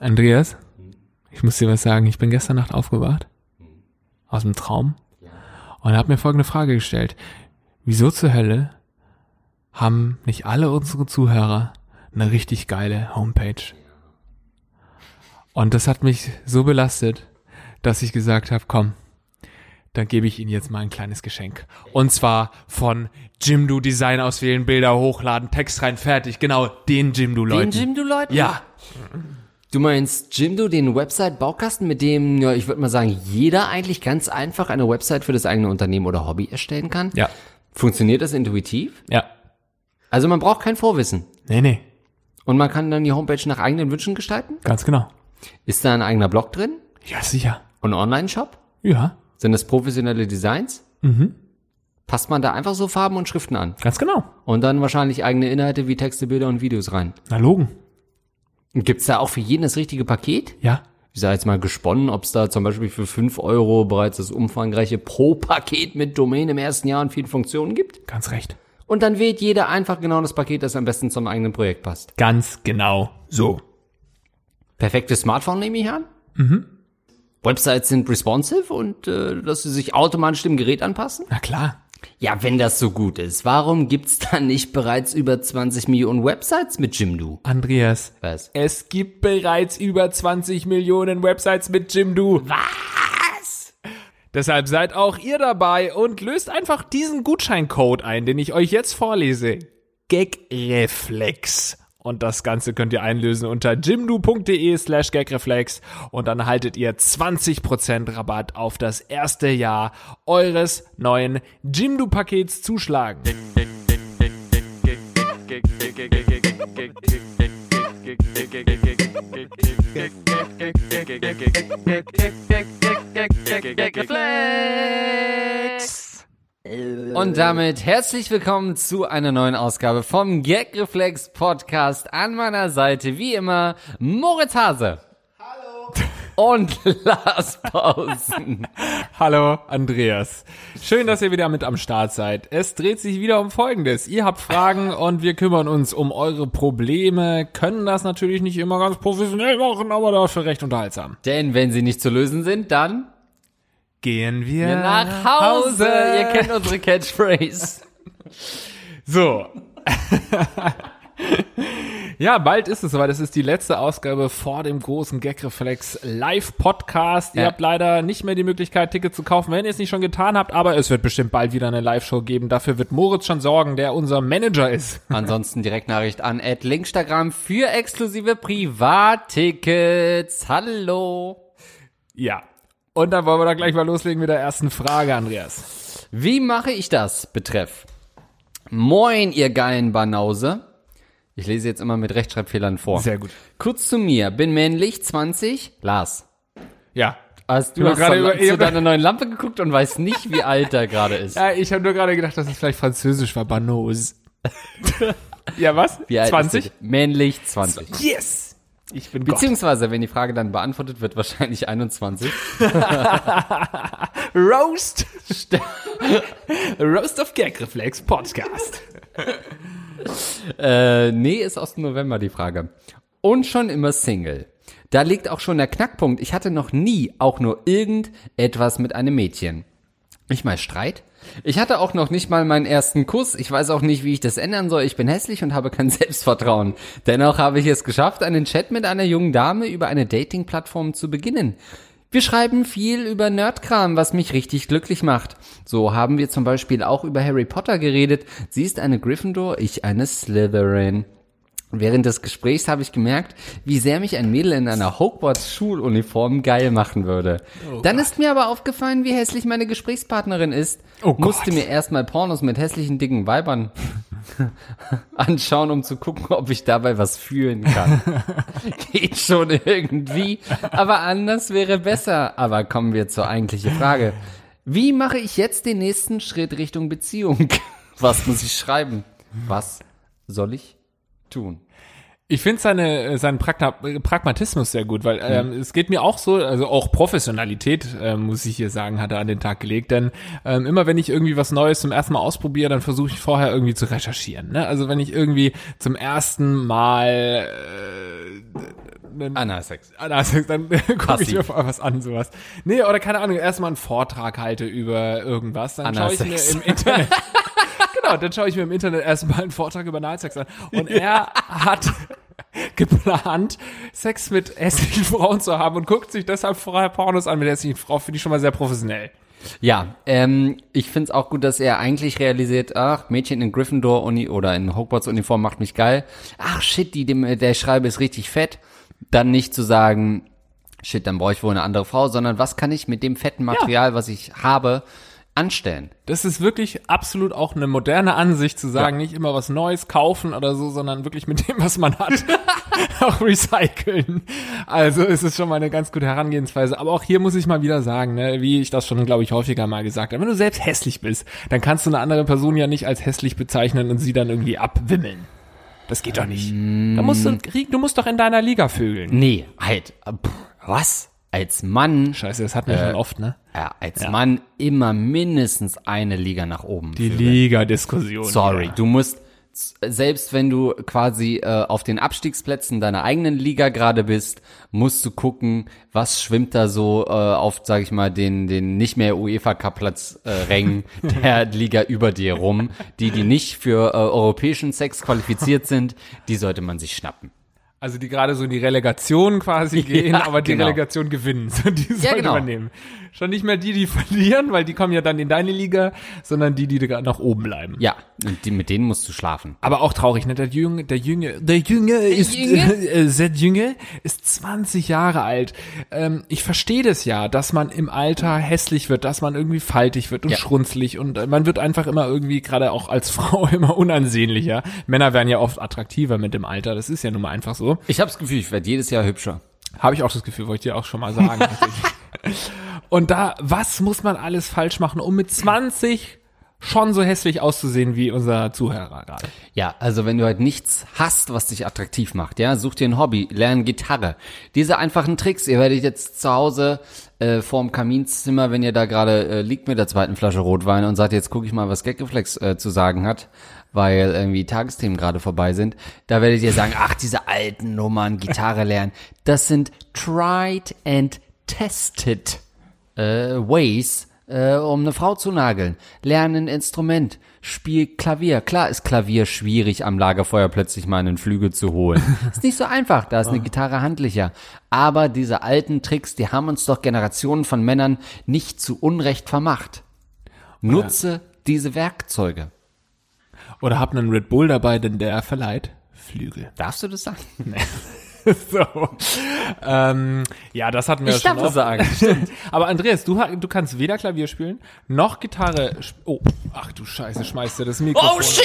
Andreas, ich muss dir was sagen. Ich bin gestern Nacht aufgewacht. Aus dem Traum. Und habe mir folgende Frage gestellt. Wieso zur Hölle haben nicht alle unsere Zuhörer eine richtig geile Homepage? Und das hat mich so belastet, dass ich gesagt habe, komm, dann gebe ich Ihnen jetzt mal ein kleines Geschenk. Und zwar von Jimdo Design auswählen, Bilder hochladen, Text rein, fertig. Genau, den Jimdo Leuten. Den Jimdo-Leuten? Ja, Du meinst Jimdo, den Website-Baukasten, mit dem, ja, ich würde mal sagen, jeder eigentlich ganz einfach eine Website für das eigene Unternehmen oder Hobby erstellen kann? ja, Funktioniert das intuitiv? ja. Also man braucht kein Vorwissen. Nee, nee, Und man kann dann die Homepage nach eigenen Wünschen gestalten? ganz genau. Ist da ein eigener Blog drin? Ja, sicher. Und Online-Shop? Ja, Sind das professionelle Designs? Mhm. Passt man da einfach so Farben und Schriften an? ganz genau. Und dann wahrscheinlich eigene Inhalte wie Texte, Bilder und Videos rein. Na, Logen. Gibt's da auch für jeden das richtige Paket? Ja, Ich sage jetzt mal gesponnen, ob es da zum Beispiel für 5 Euro bereits das umfangreiche Pro-Paket mit Domain im ersten Jahr und vielen Funktionen gibt. ganz recht. Und dann wählt jeder einfach genau das Paket, das am besten zum eigenen Projekt passt. Ganz genau so. Perfektes Smartphone nehme ich an. Mhm. Websites sind responsive und äh, dass sie sich automatisch dem Gerät anpassen. Na klar. Ja, wenn das so gut ist, warum gibt's dann nicht bereits über 20 Millionen Websites mit Jimdo? Andreas, Was? es gibt bereits über 20 Millionen Websites mit Jimdo. Was? Deshalb seid auch ihr dabei und löst einfach diesen Gutscheincode ein, den ich euch jetzt vorlese. Gagreflex. Und das Ganze könnt ihr einlösen unter jimdo.de slash gagreflex und dann haltet ihr 20% Rabatt auf das erste Jahr eures neuen Jimdo-Pakets zuschlagen. Und damit herzlich willkommen zu einer neuen Ausgabe vom Gagreflex Podcast. An meiner Seite wie immer Moritz Hase. Hallo. Und Lars Pausen. Hallo, Andreas. Schön, dass ihr wieder mit am Start seid. Es dreht sich wieder um Folgendes. Ihr habt Fragen und wir kümmern uns um eure Probleme, können das natürlich nicht immer ganz professionell machen, aber dafür recht unterhaltsam. Denn wenn sie nicht zu lösen sind, dann Gehen wir nach Hause. Ihr kennt unsere Catchphrase. So. ja, bald ist es soweit. Das ist die letzte Ausgabe vor dem großen Gagreflex Live-Podcast. Ihr Ja. habt leider nicht mehr die Möglichkeit, Tickets zu kaufen, wenn ihr es nicht schon getan habt, aber es wird bestimmt bald wieder eine Live-Show geben. Dafür wird Moritz schon sorgen, der unser Manager ist. Ansonsten Direktnachricht an Linkstagram für exklusive Privattickets. Hallo. Ja. Und dann wollen wir da gleich mal loslegen mit der ersten Frage, Andreas. Wie mache ich das? Betreff. Moin, ihr geilen Banause. Ich lese jetzt immer mit Rechtschreibfehlern vor. Sehr gut. Kurz zu mir. Bin männlich, 20. Lars. Ja. Hast du hast gerade zu, über- zu deiner neuen Lampe geguckt und weißt nicht, wie alt er gerade ist. Ja, ich habe nur gerade gedacht, dass es vielleicht französisch war, Banos. ja, was? Wie alt 20? Ist er? männlich, 20. Yes! Ich bin Gott. Beziehungsweise, wenn die Frage dann beantwortet wird, wahrscheinlich 21. Roast. Roast of Gag Reflex Podcast. Äh, nee, ist aus dem November die Frage. Und schon immer Single. Da liegt auch schon der Knackpunkt. Ich hatte noch nie auch nur irgendetwas mit einem Mädchen. Nicht mal Streit. Ich hatte auch noch nicht mal meinen ersten Kuss. Ich weiß auch nicht, wie ich das ändern soll. Ich bin hässlich und habe kein Selbstvertrauen. Dennoch habe ich es geschafft, einen Chat mit einer jungen Dame über eine Dating-Plattform zu beginnen. Wir schreiben viel über Nerdkram, was mich richtig glücklich macht. So haben wir zum Beispiel auch über Harry Potter geredet. Sie ist eine Gryffindor, ich eine Slytherin. Während des Gesprächs habe ich gemerkt, wie sehr mich ein Mädel in einer Hogwarts-Schuluniform geil machen würde. Dann ist mir aber aufgefallen, wie hässlich meine Gesprächspartnerin ist. Oh Gott. Musste mir erstmal Pornos mit hässlichen, dicken Weibern anschauen, um zu gucken, ob ich dabei was fühlen kann. Geht schon irgendwie, aber anders wäre besser. Aber kommen wir zur eigentlichen Frage. Wie mache ich jetzt den nächsten Schritt Richtung Beziehung? Was muss ich schreiben? Was soll ich tun? Ich finde seine, seinen Pragma Pragmatismus sehr gut, weil ähm, es geht mir auch so, also auch Professionalität, äh, muss ich hier sagen, hat er an den Tag gelegt. Denn ähm, immer wenn ich irgendwie was Neues zum ersten Mal ausprobiere, dann versuche ich vorher irgendwie zu recherchieren. Ne? Also wenn ich irgendwie zum ersten Mal äh, einen- Analsex. Analsex, dann gucke ich mir vorher was an, sowas. Nee, oder keine Ahnung, erstmal einen Vortrag halte über irgendwas, dann schaue ich mir im Internet Genau, dann schaue ich mir im Internet erstmal einen Vortrag über Analsex an. Und er hat geplant, Sex mit hässlichen Frauen zu haben und guckt sich deshalb vorher Pornos an mit hässlichen Frauen. Finde ich schon mal sehr professionell. Ja, ähm, ich find's auch gut, dass er eigentlich realisiert, ach, Mädchen in Gryffindor-Uni oder in Hogwarts-Uniform macht mich geil. Ach, shit, die, dem, der Schreiber ist richtig fett. Dann nicht zu sagen, shit, dann brauche ich wohl eine andere Frau, sondern was kann ich mit dem fetten Material, was ich habe, anstellen? Das ist wirklich absolut auch eine moderne Ansicht zu sagen, nicht immer was Neues kaufen oder so, sondern wirklich mit dem, was man hat, auch recyceln. Also es ist schon mal eine ganz gute Herangehensweise. Aber auch hier muss ich mal wieder sagen, ne, wie ich das schon, glaube ich, häufiger mal gesagt habe, wenn du selbst hässlich bist, dann kannst du eine andere Person ja nicht als hässlich bezeichnen und sie dann irgendwie abwimmeln. Das geht doch nicht. Da musst du, du musst doch in deiner Liga vögeln. Nee, halt, äh, pff, was? Als Mann, Scheiße, das hatten wir schon oft, ne? ja, als Mann immer mindestens eine Liga nach oben. Die. Liga-Diskussion. Sorry, Ja. du musst selbst wenn du quasi äh, auf den Abstiegsplätzen deiner eigenen Liga gerade bist, musst du gucken, was schwimmt da so äh, auf, sag ich mal, den den nicht mehr UEFA Cup Platz äh, Rängen der Liga über dir rum. Die, die nicht für äh, europäischen Sex qualifiziert sind, die sollte man sich schnappen. Also die gerade so in die Relegation quasi gehen, Ja, aber die genau. Relegation gewinnen. So, die sollte genau. man nehmen. Schon nicht mehr die, die verlieren, weil die kommen ja dann in deine Liga, sondern die, die gerade nach oben bleiben. Ja, und die, mit denen musst du schlafen. Aber auch traurig, ne? Der Junge, der Junge, der Junge ist, äh, sehr Junge ist 20 Jahre alt. Ähm, ich verstehe das ja, dass man im Alter hässlich wird, dass man irgendwie faltig wird und Ja. schrunzlig und äh, man wird einfach immer irgendwie, gerade auch als Frau, immer unansehnlicher. Männer werden ja oft attraktiver mit dem Alter, das ist ja nun mal einfach so. Ich habe das Gefühl, ich werde jedes Jahr hübscher. Habe ich auch das Gefühl, wollte ich dir auch schon mal sagen. Und da, was muss man alles falsch machen, um mit 20 schon so hässlich auszusehen wie unser Zuhörer gerade? Ja, also wenn du halt nichts hast, was dich attraktiv macht, ja, such dir ein Hobby, lern Gitarre. Diese einfachen Tricks, ihr werdet jetzt zu Hause äh, vorm Kaminzimmer, wenn ihr da gerade äh, liegt mit der zweiten Flasche Rotwein und sagt, jetzt gucke ich mal, was Gagreflex äh, zu sagen hat, weil irgendwie Tagesthemen gerade vorbei sind, da werdet ihr sagen, ach, diese alten Nummern, Gitarre lernen, das sind tried and tested äh, Ways, äh, um eine Frau zu nageln. Lern ein Instrument, spiel Klavier. Klar ist Klavier schwierig, am Lagerfeuer plötzlich mal einen Flügel zu holen. ist nicht so einfach, da ist eine Gitarre handlicher. Aber diese alten Tricks, die haben uns doch Generationen von Männern nicht zu Unrecht vermacht. Nutze diese Werkzeuge. Oder hab einen Red Bull dabei, denn der verleiht Flügel. Darfst du das sagen? so. Ähm, ja, das hatten wir Ich ja schon darf sagen. Aber Andreas, du, du kannst weder Klavier spielen, noch Gitarre sp Oh, ach du Scheiße, schmeißt dir das Mikrofon. Oh shit!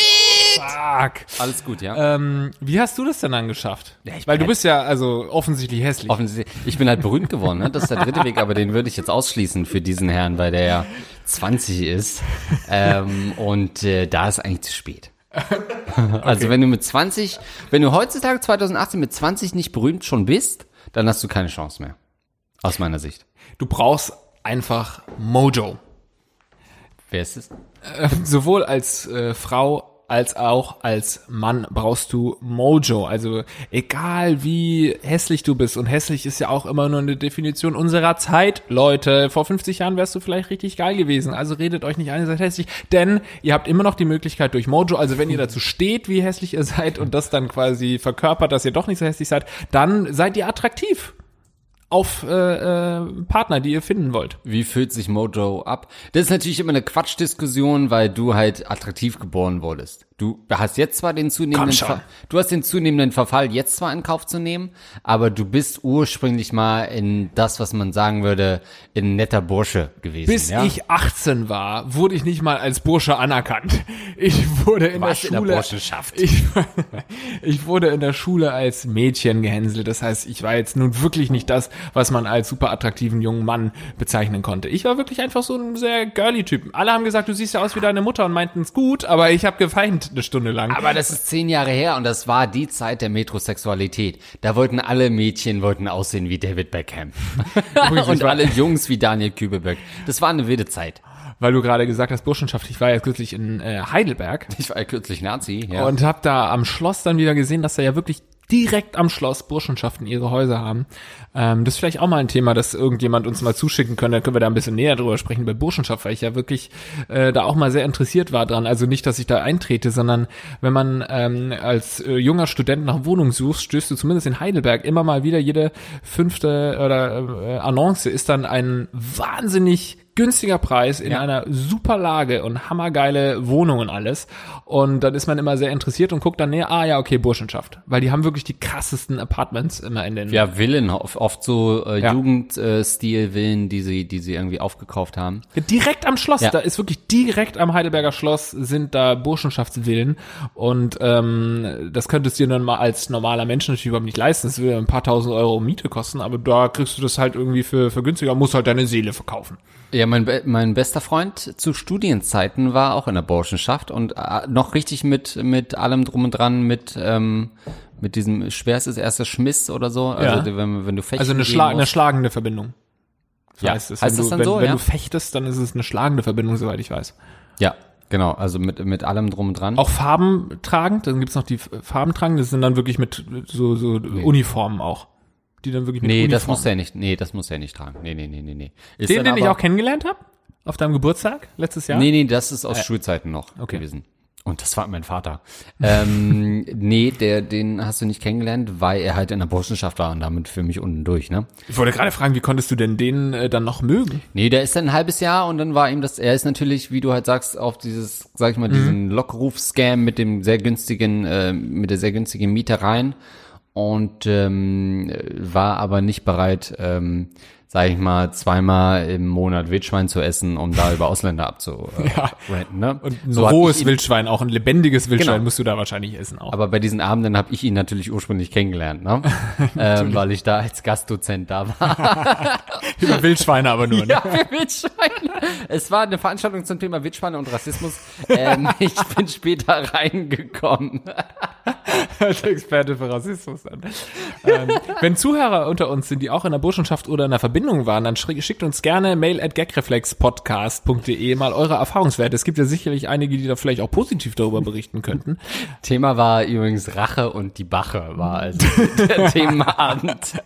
Fuck. Alles gut, ja? Ähm, wie hast du das denn dann geschafft? Ja, ich Weil du bist ja also offensichtlich hässlich. Offensichtlich. Ich bin halt berühmt geworden, ne? Das ist der dritte Weg, aber den würde ich jetzt ausschließen für diesen Herrn, weil der ja 20 ist. Ähm, und äh, da ist eigentlich zu spät. Also wenn du mit 20, wenn du heutzutage 2018 mit 20 nicht berühmt schon bist, dann hast du keine Chance mehr. Aus meiner Sicht. Du brauchst einfach Mojo. Wer ist es? sowohl als äh, Frau als auch als Mann brauchst du Mojo. Also egal wie hässlich du bist und hässlich ist ja auch immer nur eine Definition unserer Zeit, Leute. Vor 50 Jahren wärst du vielleicht richtig geil gewesen. Also redet euch nicht ein, ihr seid hässlich, denn ihr habt immer noch die Möglichkeit durch Mojo, also wenn ihr dazu steht, wie hässlich ihr seid und das dann quasi verkörpert, dass ihr doch nicht so hässlich seid, dann seid ihr attraktiv auf äh, äh, Partner, die ihr finden wollt. Wie fühlt sich Mojo ab? Das ist natürlich immer eine Quatschdiskussion, weil du halt attraktiv geboren wurdest. Du hast jetzt zwar den zunehmenden. Ver du hast den zunehmenden Verfall jetzt zwar in Kauf zu nehmen, aber du bist ursprünglich mal in das, was man sagen würde, ein netter Bursche gewesen. Bis ja? ich 18 war, wurde ich nicht mal als Bursche anerkannt. Ich wurde in Was der in der Schule. Burschenschaft? ich, ich wurde in der Schule als Mädchen gehänselt. Das heißt, ich war jetzt nun wirklich nicht das, was man als super attraktiven jungen Mann bezeichnen konnte. Ich war wirklich einfach so ein sehr girly Typ. Alle haben gesagt, du siehst ja aus wie deine Mutter und meinten es gut, aber ich habe geweint eine Stunde lang. Aber das ist zehn Jahre her und das war die Zeit der Metrosexualität. Da wollten alle Mädchen wollten aussehen wie David Beckham. und alle Jungs wie Daniel Kübelböck. Das war eine wilde Zeit. Weil du gerade gesagt hast, Burschenschaft, ich war ja kürzlich in äh, Heidelberg. Ich war ja kürzlich Nazi, ja. Und habe da am Schloss dann wieder gesehen, dass da ja wirklich direkt am Schloss Burschenschaften ihre Häuser haben. Ähm, das ist vielleicht auch mal ein Thema, das irgendjemand uns mal zuschicken könnte. Dann können wir da ein bisschen näher drüber sprechen bei Burschenschaft, weil ich ja wirklich äh, da auch mal sehr interessiert war dran. Also nicht, dass ich da eintrete, sondern wenn man ähm, als äh, junger Student nach Wohnung sucht, stößt du zumindest in Heidelberg immer mal wieder jede fünfte oder äh, Annonce ist dann ein wahnsinnig günstiger Preis in ja. einer super Lage und hammergeile Wohnung und alles. Und dann ist man immer sehr interessiert und guckt dann näher, ah ja, okay, Burschenschaft. Weil die haben wirklich die krassesten Apartments immer in den. Ja, Villen, oft so äh, ja. Jugendstil-Villen, die sie, die sie irgendwie aufgekauft haben. Ja, direkt am Schloss, da ist wirklich direkt am Heidelberger Schloss sind da Burschenschaftsvillen. Und ähm, das könntest du dir dann mal als normaler Mensch natürlich überhaupt nicht leisten. Das würde ein paar tausend Euro Miete kosten, aber da kriegst du das halt irgendwie für, für günstiger, musst halt deine Seele verkaufen. Ja, mein, mein bester Freund zu Studienzeiten war auch in der Burschenschaft und äh, noch richtig mit, mit allem drum und dran, mit, ähm, mit diesem schwerstes erster Schmiss oder so. Also ja. wenn, wenn du fechten Also eine, Schla eine schlagende Verbindung. Das ja, heißt, es, heißt das du, dann wenn, so? Wenn ja? du fechtest, dann ist es eine schlagende Verbindung, soweit ich weiß. Ja, Genau, also mit, mit allem drum und dran. Auch Farben tragend, dann gibt's noch die Farben tragend, das sind dann wirklich mit so, so nee. Uniformen auch die dann wirklich mit Nee, Uniform. das muss er nicht. Nee, das muss er nicht tragen. Nee, nee, nee, nee, nee. Ist den, den ich auch kennengelernt habe? Auf deinem Geburtstag letztes Jahr? Nee, nee, das ist aus äh, Schulzeiten noch okay. gewesen. Und das war mein Vater. ähm, nee, der, den hast du nicht kennengelernt, weil er halt in der Burschenschaft war und damit für mich unten durch, ne? Ich wollte gerade fragen, wie konntest du denn den äh, dann noch mögen? Nee, der ist dann ein halbes Jahr und dann war ihm das, er ist natürlich, wie du halt sagst, auf dieses, sag ich mal, mhm. diesen Lockruf-Scam mit dem sehr günstigen, äh, mit der sehr günstigen Miete rein und ähm, war aber nicht bereit, ähm, sage ich mal, zweimal im Monat Wildschwein zu essen, um da über Ausländer abzurenten. ja. ne? Und ein so rohes Wildschwein, auch ein lebendiges Wildschwein genau. musst du da wahrscheinlich essen auch. Aber bei diesen Abenden habe ich ihn natürlich ursprünglich kennengelernt, ne? ähm, weil ich da als Gastdozent da war. über Wildschweine aber nur, ne? Ja, für Wildschweine. Es war eine Veranstaltung zum Thema Wildschweine und Rassismus. Ähm, ich bin später reingekommen. als Experte für Rassismus dann. ähm, wenn Zuhörer unter uns sind, die auch in der Burschenschaft oder in der Verbindung waren, dann schickt uns gerne mail at gagreflexpodcast.de mal eure Erfahrungswerte. Es gibt ja sicherlich einige, die da vielleicht auch positiv darüber berichten könnten. Thema war übrigens Rache und die Bache war also der Themenabend.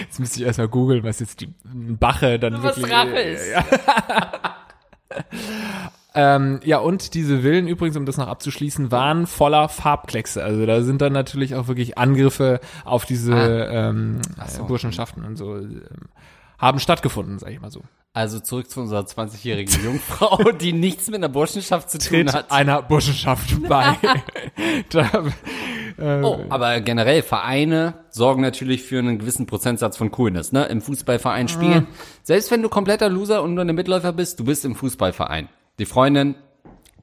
Jetzt müsste ich erstmal googeln, was jetzt die Bache dann was wirklich... Was Rache ist. Ja. Ähm, ja, und diese Villen übrigens, um das noch abzuschließen, waren voller Farbkleckse. Also da sind dann natürlich auch wirklich Angriffe auf diese ah. ähm, so. Burschenschaften und so ähm, haben stattgefunden, sag ich mal so. Also zurück zu unserer 20-jährigen Jungfrau, die nichts mit einer Burschenschaft zu tun hat. einer Burschenschaft bei. da, äh, oh, aber generell Vereine sorgen natürlich für einen gewissen Prozentsatz von Coolness. Ne? Im Fußballverein spielen. Ah. Selbst wenn du kompletter Loser und nur eine Mitläufer bist, du bist im Fußballverein. Die Freundin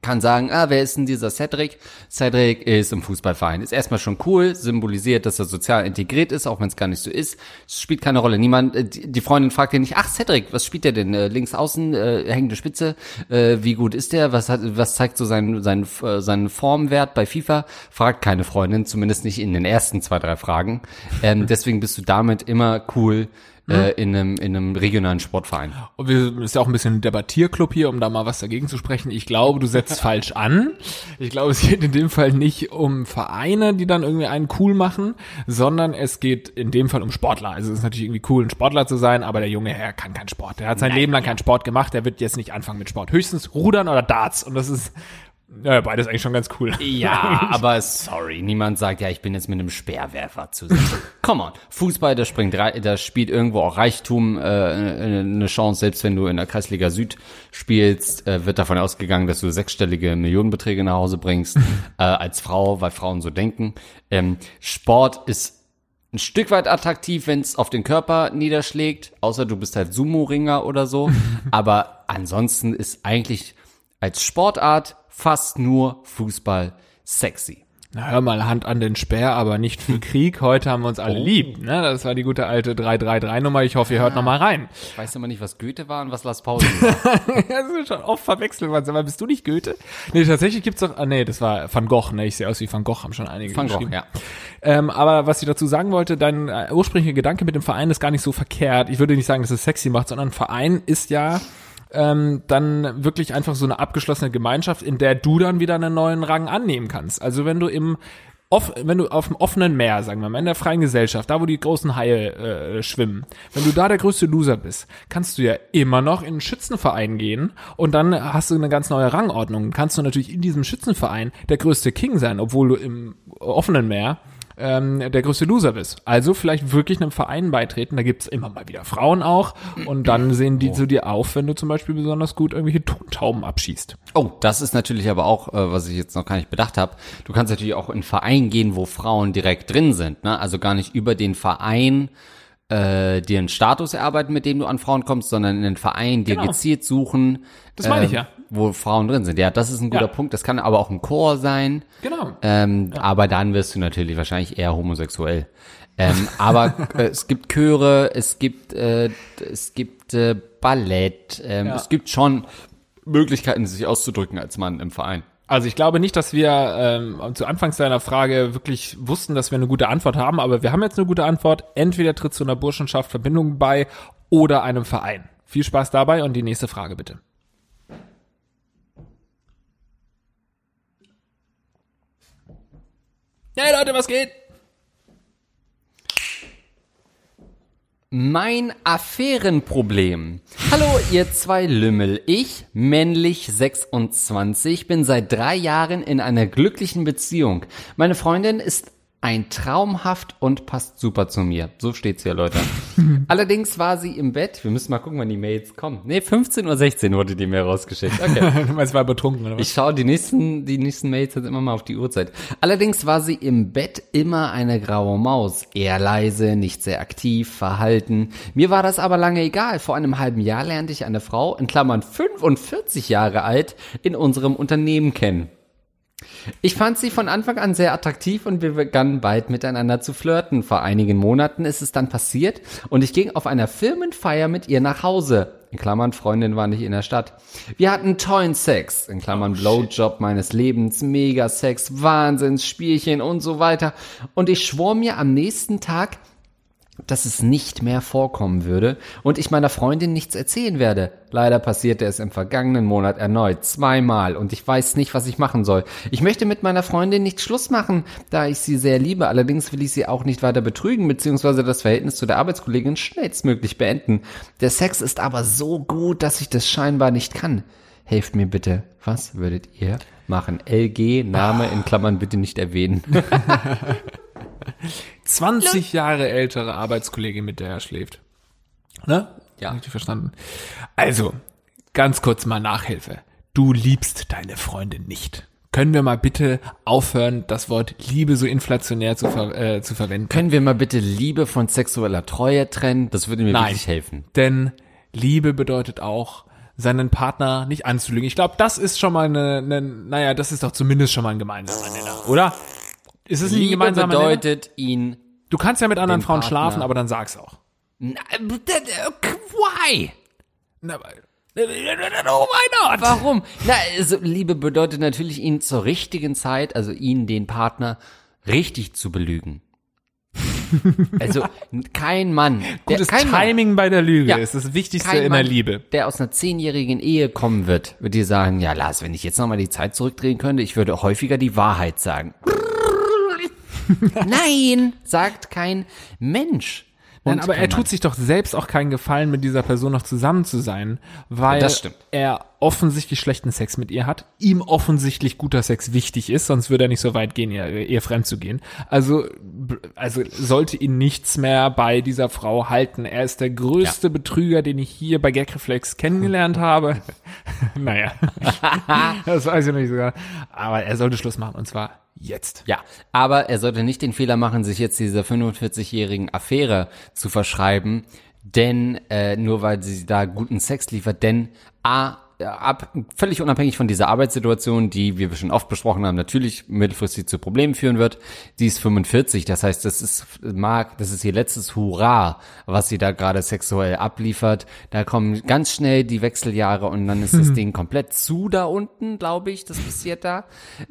kann sagen, ah, wer ist denn dieser Cedric? Cedric ist im Fußballverein. Ist erstmal schon cool, symbolisiert, dass er sozial integriert ist, auch wenn es gar nicht so ist. Es spielt keine Rolle. Niemand, äh, die Freundin fragt ihn nicht, ach Cedric, was spielt der denn? Äh, links außen, äh, hängende Spitze, äh, wie gut ist der? Was hat, was zeigt so sein, sein, äh, seinen Formwert bei FIFA? Fragt keine Freundin, zumindest nicht in den ersten zwei, drei Fragen. Ähm, deswegen bist du damit immer cool äh, in, einem, in einem regionalen Sportverein. Und wir ist ja auch ein bisschen ein Debattierclub hier, um da mal was dagegen zu sprechen. Ich glaube, du setzt falsch an. Ich glaube, es geht in dem Fall nicht um Vereine, die dann irgendwie einen cool machen, sondern es geht in dem Fall um Sportler. Also es ist natürlich irgendwie cool, ein Sportler zu sein, aber der junge Herr kann keinen Sport. Der hat sein Nein, Leben lang keinen Sport gemacht, der wird jetzt nicht anfangen mit Sport. Höchstens Rudern oder Darts. Und das ist ja, beides eigentlich schon ganz cool. Ja, aber sorry, niemand sagt ja, ich bin jetzt mit einem Speerwerfer zusammen. Come on, Fußball, das springt, da spielt irgendwo auch Reichtum äh, eine Chance. Selbst wenn du in der Kreisliga Süd spielst, äh, wird davon ausgegangen, dass du sechsstellige Millionenbeträge nach Hause bringst äh, als Frau, weil Frauen so denken. Ähm, Sport ist ein Stück weit attraktiv, wenn es auf den Körper niederschlägt, außer du bist halt Sumo-Ringer oder so. aber ansonsten ist eigentlich als Sportart fast nur Fußball sexy. Na, hör mal, Hand an den Speer, aber nicht für Krieg. Heute haben wir uns alle lieb. Ne? Das war die gute alte 333-Nummer. Ich hoffe, ihr hört noch mal rein. Ich weiß immer nicht, was Goethe war und was Lars Pausen war. das ist schon oft verwechselt worden. Aber bist du nicht Goethe? Nee, tatsächlich gibt's doch, ah, nee, das war Van Gogh. Ne? Ich sehe aus wie Van Gogh, haben schon einige Van Gogh, ja. Ähm, aber was ich dazu sagen wollte, dein äh, ursprünglicher Gedanke mit dem Verein ist gar nicht so verkehrt. Ich würde nicht sagen, dass es sexy macht, sondern ein Verein ist ja ähm, dann wirklich einfach so eine abgeschlossene Gemeinschaft, in der du dann wieder einen neuen Rang annehmen kannst. Also wenn du im off, wenn du auf dem offenen Meer, sagen wir mal, in der freien Gesellschaft, da wo die großen Haie äh, schwimmen, wenn du da der größte Loser bist, kannst du ja immer noch in einen Schützenverein gehen und dann hast du eine ganz neue Rangordnung. Kannst du natürlich in diesem Schützenverein der größte King sein, obwohl du im offenen Meer ähm, der größte Loser bist. Also vielleicht wirklich einem Verein beitreten. Da gibt's immer mal wieder Frauen auch. Und dann sehen die zu dir auf, wenn du zum Beispiel besonders gut irgendwelche Tontauben abschießt. Oh, das ist natürlich aber auch, äh, was ich jetzt noch gar nicht bedacht habe. Du kannst natürlich auch in einen Verein gehen, wo Frauen direkt drin sind. Ne? Also gar nicht über den Verein äh, dir einen Status erarbeiten, mit dem du an Frauen kommst, sondern in den Verein dir Genau. gezielt suchen. Das meine ich äh, ja. Wo Frauen drin sind. Ja, das ist ein guter Ja. Punkt. Das kann aber auch ein Chor sein. Genau. Ähm, Aber dann wirst du natürlich wahrscheinlich eher homosexuell. Ähm, aber äh, es gibt Chöre, es gibt äh, es gibt äh, Ballett, ähm, Ja. es gibt schon Möglichkeiten, sich auszudrücken als Mann im Verein. Also ich glaube nicht, dass wir ähm, zu Anfangs deiner Frage wirklich wussten, dass wir eine gute Antwort haben, aber wir haben jetzt eine gute Antwort. Entweder tritt zu einer Burschenschaft Verbindung bei oder einem Verein. Viel Spaß dabei und die nächste Frage bitte. Hey Leute, was geht? Mein Affärenproblem. Hallo, ihr zwei Lümmel. Ich, männlich 26, bin seit drei Jahren in einer glücklichen Beziehung. Meine Freundin ist ein traumhaft und passt super zu mir. So steht's hier, Leute. Allerdings war sie im Bett. Wir müssen mal gucken, wann die Mails kommen. Nee, 15.16 Uhr wurde die Mail rausgeschickt. Okay. Meinst, war betrunken oder was? Ich schaue die nächsten, die nächsten Mails jetzt immer mal auf die Uhrzeit. Allerdings war sie im Bett immer eine graue Maus. Eher leise, nicht sehr aktiv, verhalten. Mir war das aber lange egal. Vor einem halben Jahr lernte ich eine Frau, in Klammern 45 Jahre alt, in unserem Unternehmen kennen. Ich fand sie von Anfang an sehr attraktiv und wir begannen bald miteinander zu flirten. Vor einigen Monaten ist es dann passiert und ich ging auf einer Firmenfeier mit ihr nach Hause. In Klammern, Freundin war nicht in der Stadt. Wir hatten tollen Sex. In Klammern, Blowjob meines Lebens, Mega-Sex, Wahnsinnsspielchen und so weiter. Und ich schwor mir am nächsten Tag, dass es nicht mehr vorkommen würde und ich meiner Freundin nichts erzählen werde. Leider passierte es im vergangenen Monat erneut zweimal und ich weiß nicht, was ich machen soll. Ich möchte mit meiner Freundin nicht Schluss machen, da ich sie sehr liebe. Allerdings will ich sie auch nicht weiter betrügen bzw. das Verhältnis zu der Arbeitskollegin schnellstmöglich beenden. Der Sex ist aber so gut, dass ich das scheinbar nicht kann. Helft mir bitte. Was würdet ihr machen? LG, Name in Klammern bitte nicht erwähnen. 20 Jahre ältere Arbeitskollegin, mit der er schläft. Ne? Ja. Richtig verstanden. Also, ganz kurz mal Nachhilfe. Du liebst deine Freundin nicht. Können wir mal bitte aufhören, das Wort Liebe so inflationär zu, ver äh, zu verwenden? Können wir mal bitte Liebe von sexueller Treue trennen? Das würde mir Nein. wirklich helfen. Denn Liebe bedeutet auch, seinen Partner nicht anzulügen. Ich glaube, das ist schon mal eine, eine, naja, das ist doch zumindest schon mal ein gemeinsamer Nenner, oder? Ist es nicht ein Liebe gemeinsamer Nenner? bedeutet ihn. Du kannst ja mit anderen Frauen Partner- schlafen, aber dann sag's auch. Na, Why? Na, oh, why not? Warum? Na, also Liebe bedeutet natürlich ihn zur richtigen Zeit, also ihn, den Partner, richtig zu belügen. Also kein Mann, der, Gutes kein Mann, Timing bei der Lüge Ja. ist das Wichtigste in Mann, der Liebe. der aus einer zehnjährigen Ehe kommen wird, wird dir sagen, ja Lars, wenn ich jetzt nochmal die Zeit zurückdrehen könnte, ich würde häufiger die Wahrheit sagen. Nein, sagt kein Mensch. Nein, aber er tut sich doch selbst auch keinen Gefallen, mit dieser Person noch zusammen zu sein, weil er offensichtlich schlechten Sex mit ihr hat, ihm offensichtlich guter Sex wichtig ist, sonst würde er nicht so weit gehen, ihr, ihr fremd zu gehen. Also, also sollte ihn nichts mehr bei dieser Frau halten. Er ist der größte Betrüger, den ich hier bei Gagreflex kennengelernt habe. naja, das weiß ich noch nicht sogar. Aber er sollte Schluss machen und zwar jetzt. Ja, aber er sollte nicht den Fehler machen, sich jetzt dieser 45-jährigen Affäre zu verschreiben, denn äh, nur weil sie da guten Sex liefert, denn A, ab, völlig unabhängig von dieser Arbeitssituation, die, wie wir schon oft besprochen haben, natürlich mittelfristig zu Problemen führen wird. Sie ist 45, das heißt, das ist, mag, das ist ihr letztes Hurra, was sie da gerade sexuell abliefert. Da kommen ganz schnell die Wechseljahre und dann ist das Ding komplett zu da unten, glaube ich, das passiert da,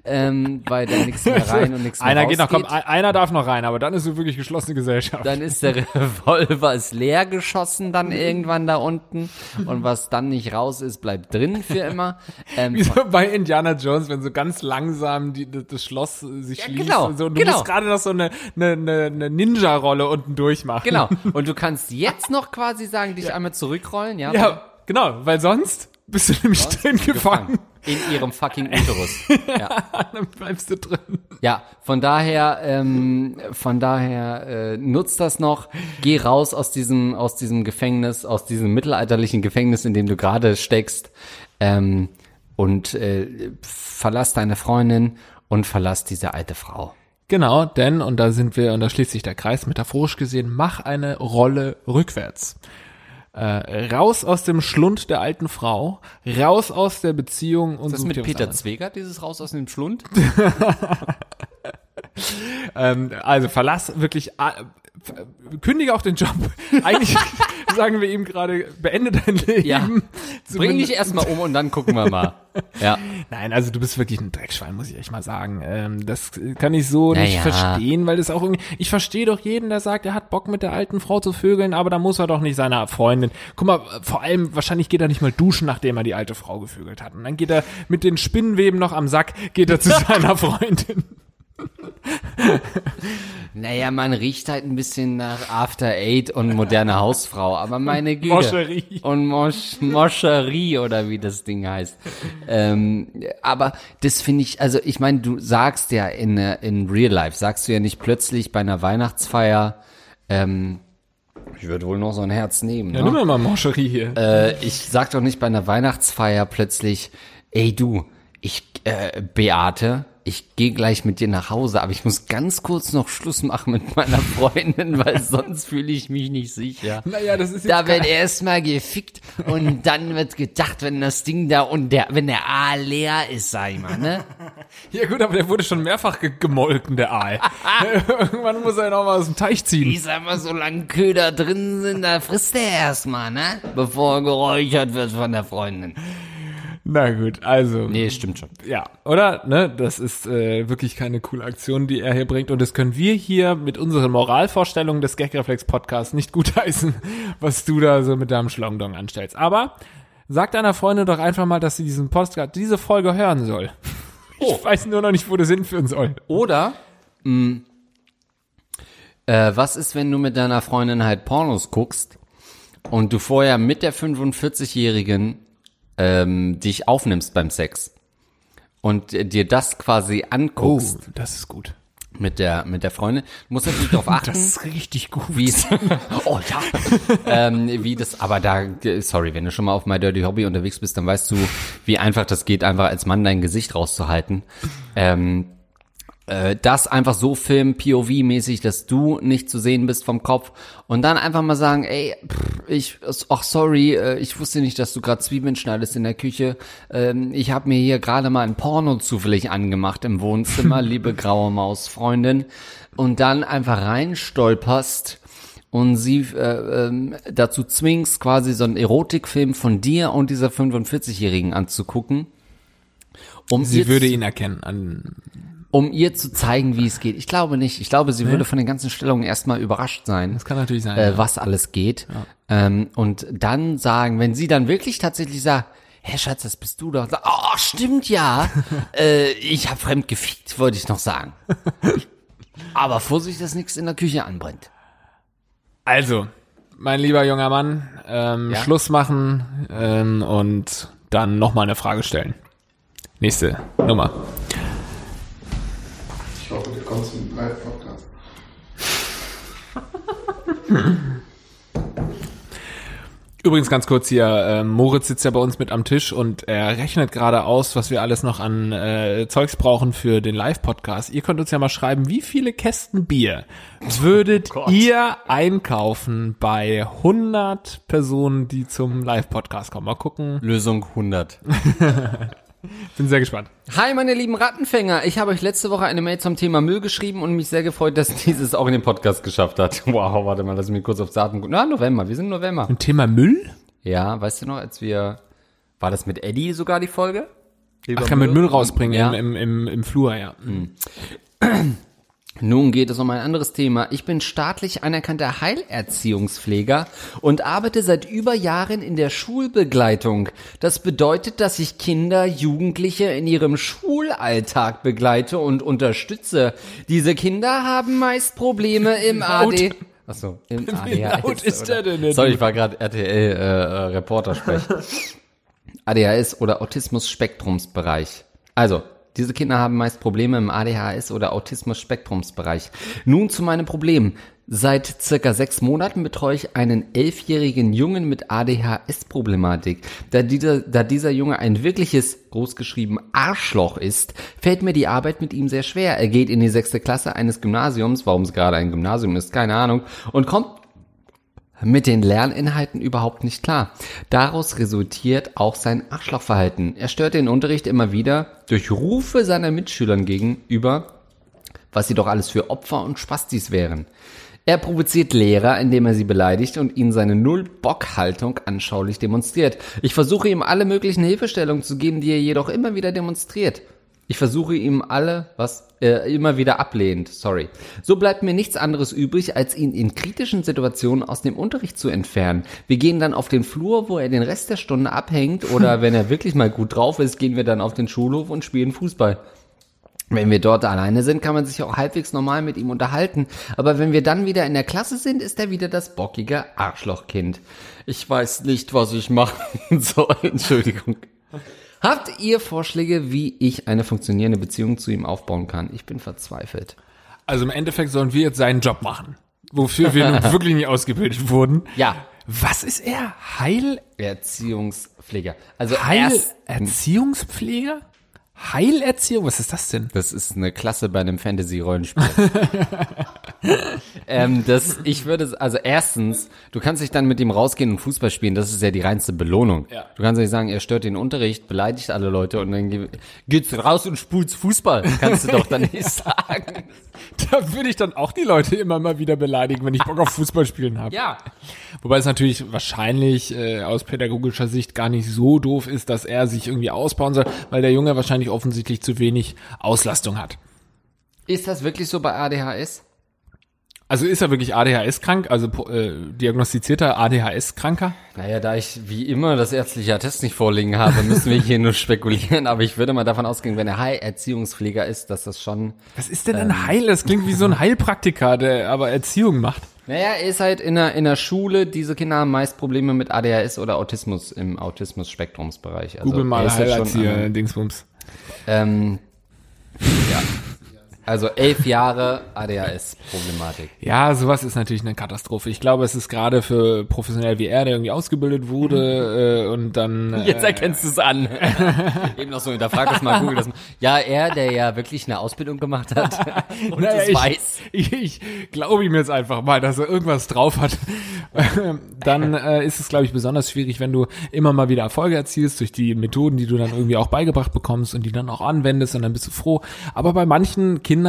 ähm, weil da nichts mehr rein und nichts mehr Einer geht noch, komm, einer darf noch rein, aber dann ist so wirklich geschlossene Gesellschaft. Dann ist der Revolver ist leer geschossen dann irgendwann da unten und was dann nicht raus ist, bleibt drin für immer. Ähm, Wie so bei Indiana Jones, wenn so ganz langsam die, das Schloss sich Ja, schließt genau, und so. Und du genau. musst gerade noch so eine, eine, eine, Ninja-Rolle unten durchmachen. Genau. Und du kannst jetzt noch quasi sagen, dich einmal zurückrollen, ja? Ja, genau, weil sonst bist du nämlich drin gefangen. In ihrem fucking Uterus. Ja. Dann bleibst du drin. ja, von daher, ähm, von daher äh, nutzt das noch. Geh raus aus diesem, aus diesem Gefängnis, aus diesem mittelalterlichen Gefängnis, in dem du gerade steckst, ähm, und äh, verlass deine Freundin und verlass diese alte Frau. Genau, denn, und da sind wir, und da schließt sich der Kreis, metaphorisch gesehen, mach eine Rolle rückwärts. Äh, raus aus dem Schlund der alten Frau, raus aus der Beziehung und Ist das mit Peter. Zweger, dieses Raus aus dem Schlund? Ähm, also verlass wirklich, äh, kündige auch den Job. Eigentlich sagen wir ihm gerade, beende dein Leben. Ja. Bring dich erstmal um und dann gucken wir mal. Ja. Nein, also du bist wirklich ein Dreckschwein, muss ich echt mal sagen. Ähm, das kann ich so nicht Naja. verstehen, weil das auch irgendwie, ich verstehe doch jeden, der sagt, er hat Bock mit der alten Frau zu vögeln, aber da muss er doch nicht seiner Freundin. Guck mal, vor allem, wahrscheinlich geht er nicht mal duschen, nachdem er die alte Frau gevögelt hat. Und dann geht er mit den Spinnenweben noch am Sack, geht er zu seiner Freundin. Naja, man riecht halt ein bisschen nach After Eight und moderne Hausfrau, aber meine Güte. Moscherie. Und Mosch, Moscherie oder wie das Ding heißt. Ähm, aber das finde ich, also ich meine, du sagst ja in, äh, in Real Life, sagst du ja nicht plötzlich bei einer Weihnachtsfeier, ähm, ich würde wohl noch so ein Herz nehmen. Ja, ne? nimm mir mal Moscherie hier. Äh, ich sag doch nicht bei einer Weihnachtsfeier plötzlich, ey du, ich, äh, Beate, ich gehe gleich mit dir nach Hause, aber ich muss ganz kurz noch Schluss machen mit meiner Freundin, weil sonst fühle ich mich nicht sicher. naja, das ist Da wird erstmal gefickt und dann wird gedacht, wenn das Ding da und der, wenn der A leer ist, sag ich mal, ne? Ja gut, aber der wurde schon mehrfach ge gemolken, der Aal. Irgendwann muss er ihn auch mal aus dem Teich ziehen. Ich sag mal, solange Köder drin sind, da frisst er erstmal, ne? Bevor er geräuchert wird von der Freundin. Na gut, also. Nee, stimmt schon. Ja, oder? Ne, das ist äh, wirklich keine coole Aktion, die er hier bringt. Und das können wir hier mit unseren Moralvorstellungen des Gagreflex Podcasts nicht gutheißen, was du da so mit deinem Schlongdong anstellst. Aber sag deiner Freundin doch einfach mal, dass sie diesen Podcast, diese Folge hören soll. Ich weiß nur noch nicht, wo das hinführen soll. Oder, mh, äh, was ist, wenn du mit deiner Freundin halt Pornos guckst und du vorher mit der 45-Jährigen ähm, dich aufnimmst beim Sex und dir das quasi anguckst Oh, das ist gut. mit der mit der Freundin, du musst natürlich darauf achten, Das ist richtig gut. wie es, oh ja, ähm, wie das, aber da, sorry, wenn du schon mal auf My Dirty Hobby unterwegs bist, dann weißt du, wie einfach das geht, einfach als Mann dein Gesicht rauszuhalten. Ähm, äh, das einfach so filmen, POV-mäßig, dass du nicht zu sehen bist vom Kopf und dann einfach mal sagen, ey, pff, ich, ach sorry, äh, ich wusste nicht, dass du gerade Zwiebeln schneidest in der Küche. Ähm, ich habe mir hier gerade mal ein Porno zufällig angemacht im Wohnzimmer, liebe graue Maus, Freundin. Und dann einfach reinstolperst und sie äh, ähm, dazu zwingst, quasi so einen Erotikfilm von dir und dieser 45-Jährigen anzugucken. Um Sie würde ihn erkennen an. Um ihr zu zeigen, wie es geht. Ich glaube nicht. Ich glaube, sie würde von den ganzen Stellungen erstmal überrascht sein, Das kann natürlich sein. äh, ja. was alles geht. Ähm, und dann sagen, wenn sie dann wirklich tatsächlich sagt, Hä, Schatz, das bist du doch. Oh, stimmt ja. äh, ich habe fremd gefickt, wollte ich noch sagen. Aber Vorsicht, dass nichts in der Küche anbrennt. Also, mein lieber junger Mann, ähm, Ja? Schluss machen ähm, und dann nochmal eine Frage stellen. Nächste Nummer. Mit einem Live-Podcast. Übrigens ganz kurz hier, äh, Moritz sitzt ja bei uns mit am Tisch und er rechnet gerade aus, was wir alles noch an äh, Zeugs brauchen für den Live-Podcast. Ihr könnt uns ja mal schreiben, wie viele Kästen Bier würdet ihr einkaufen bei 100 Personen, die zum Live-Podcast kommen? Mal gucken. Lösung 100. Bin sehr gespannt. Hi, meine lieben Rattenfänger. Ich habe euch letzte Woche eine Mail zum Thema Müll geschrieben und mich sehr gefreut, dass dieses auch in den Podcast geschafft hat. Wow, warte mal, lass mich kurz aufs Datum gucken. Na, November, wir sind November. Ein Thema Müll? Ja, weißt du noch, als wir, war das mit Eddie sogar die Folge? Ach, kann mit Müll rausbringen Ja. im, im, im, im Flur, ja. Nun geht es um ein anderes Thema. Ich bin staatlich anerkannter Heilerziehungspfleger und arbeite seit über Jahren in der Schulbegleitung. Das bedeutet, dass ich Kinder, Jugendliche in ihrem Schulalltag begleite und unterstütze. Diese Kinder haben meist Probleme im AD. Achso, im ADHS. laut ist der denn jetzt? Sorry, ich war gerade RTL äh, äh, Reporter sprechen. ADHS oder Autismus-Spektrumsbereich. Also, diese Kinder haben meist Probleme im ADHS oder Autismus-Spektrumsbereich. Nun zu meinem Problem. Seit circa sechs Monaten betreue ich einen elfjährigen Jungen mit ADHS-Problematik. Da dieser, da dieser Junge ein wirkliches, großgeschrieben, Arschloch ist, fällt mir die Arbeit mit ihm sehr schwer. Er geht in die sechste Klasse eines Gymnasiums, warum es gerade ein Gymnasium ist, keine Ahnung, und kommt mit den Lerninhalten überhaupt nicht klar. Daraus resultiert auch sein Arschlochverhalten. Er stört den Unterricht immer wieder durch Rufe seiner Mitschülern gegenüber, was sie doch alles für Opfer und Spastis wären. Er provoziert Lehrer, indem er sie beleidigt und ihnen seine Null-Bock-Haltung anschaulich demonstriert. Ich versuche ihm alle möglichen Hilfestellungen zu geben, die er jedoch immer wieder demonstriert. Ich versuche ihm alle, was, äh, immer wieder ablehnt, sorry. So bleibt mir nichts anderes übrig, als ihn in kritischen Situationen aus dem Unterricht zu entfernen. Wir gehen dann auf den Flur, wo er den Rest der Stunde abhängt, oder wenn er wirklich mal gut drauf ist, gehen wir dann auf den Schulhof und spielen Fußball. Wenn wir dort alleine sind, kann man sich auch halbwegs normal mit ihm unterhalten. Aber wenn wir dann wieder in der Klasse sind, ist er wieder das bockige Arschlochkind. Ich weiß nicht, was ich machen soll. Entschuldigung. Habt ihr Vorschläge, wie ich eine funktionierende Beziehung zu ihm aufbauen kann? Ich bin verzweifelt. Also im Endeffekt sollen wir jetzt seinen Job machen. Wofür wir nun wirklich nicht ausgebildet wurden. Ja. Was ist er? Heil, Erziehungspfleger. Also Heil, erst, Erziehungspfleger? Heilerziehung? Was ist das denn? Das ist eine Klasse bei einem Fantasy-Rollenspiel. ähm, das, ich würde, also erstens, du kannst dich dann mit ihm rausgehen und Fußball spielen, das ist ja die reinste Belohnung. Ja. Du kannst nicht sagen, er stört den Unterricht, beleidigt alle Leute und dann ge- geht's raus und spulst Fußball. Kannst du doch dann nicht sagen. Da würde ich dann auch die Leute immer mal wieder beleidigen, wenn ich Bock auf Fußball spielen habe. Ja. Wobei es natürlich wahrscheinlich äh, aus pädagogischer Sicht gar nicht so doof ist, dass er sich irgendwie ausbauen soll, weil der Junge wahrscheinlich offensichtlich zu wenig Auslastung hat. Ist das wirklich so bei ADHS? Also ist er wirklich ADHS-krank, also äh, diagnostizierter ADHS-Kranker? Naja, da ich wie immer das ärztliche Attest nicht vorliegen habe, müssen wir hier nur spekulieren. Aber ich würde mal davon ausgehen, wenn er High-Erziehungspfleger ist, dass das schon Was ist denn ein Heil? Das klingt wie so ein Heilpraktiker, der aber Erziehung macht. Naja, er ist halt in der, in der Schule, diese Kinder haben meist Probleme mit ADHS oder Autismus im Autismus-Spektrumsbereich. Also Google mal halt Heilerzieher, am- Dingsbums. Ähm, ja. Also elf Jahre ADHS-Problematik. Ja, sowas ist natürlich eine Katastrophe. Ich glaube, es ist gerade für professionell wie er, der irgendwie ausgebildet wurde äh, und dann äh, Jetzt erkennst du es an. Eben noch so hinterfragt das mal Google das mal. Ja, er, der ja wirklich eine Ausbildung gemacht hat und Naja, ich, weiß. Ich, ich glaube ihm jetzt einfach mal, dass er irgendwas drauf hat. Dann äh, ist es, glaube ich, besonders schwierig, wenn du immer mal wieder Erfolge erzielst durch die Methoden, die du dann irgendwie auch beigebracht bekommst und die dann auch anwendest und dann bist du froh. Aber bei manchen Kindern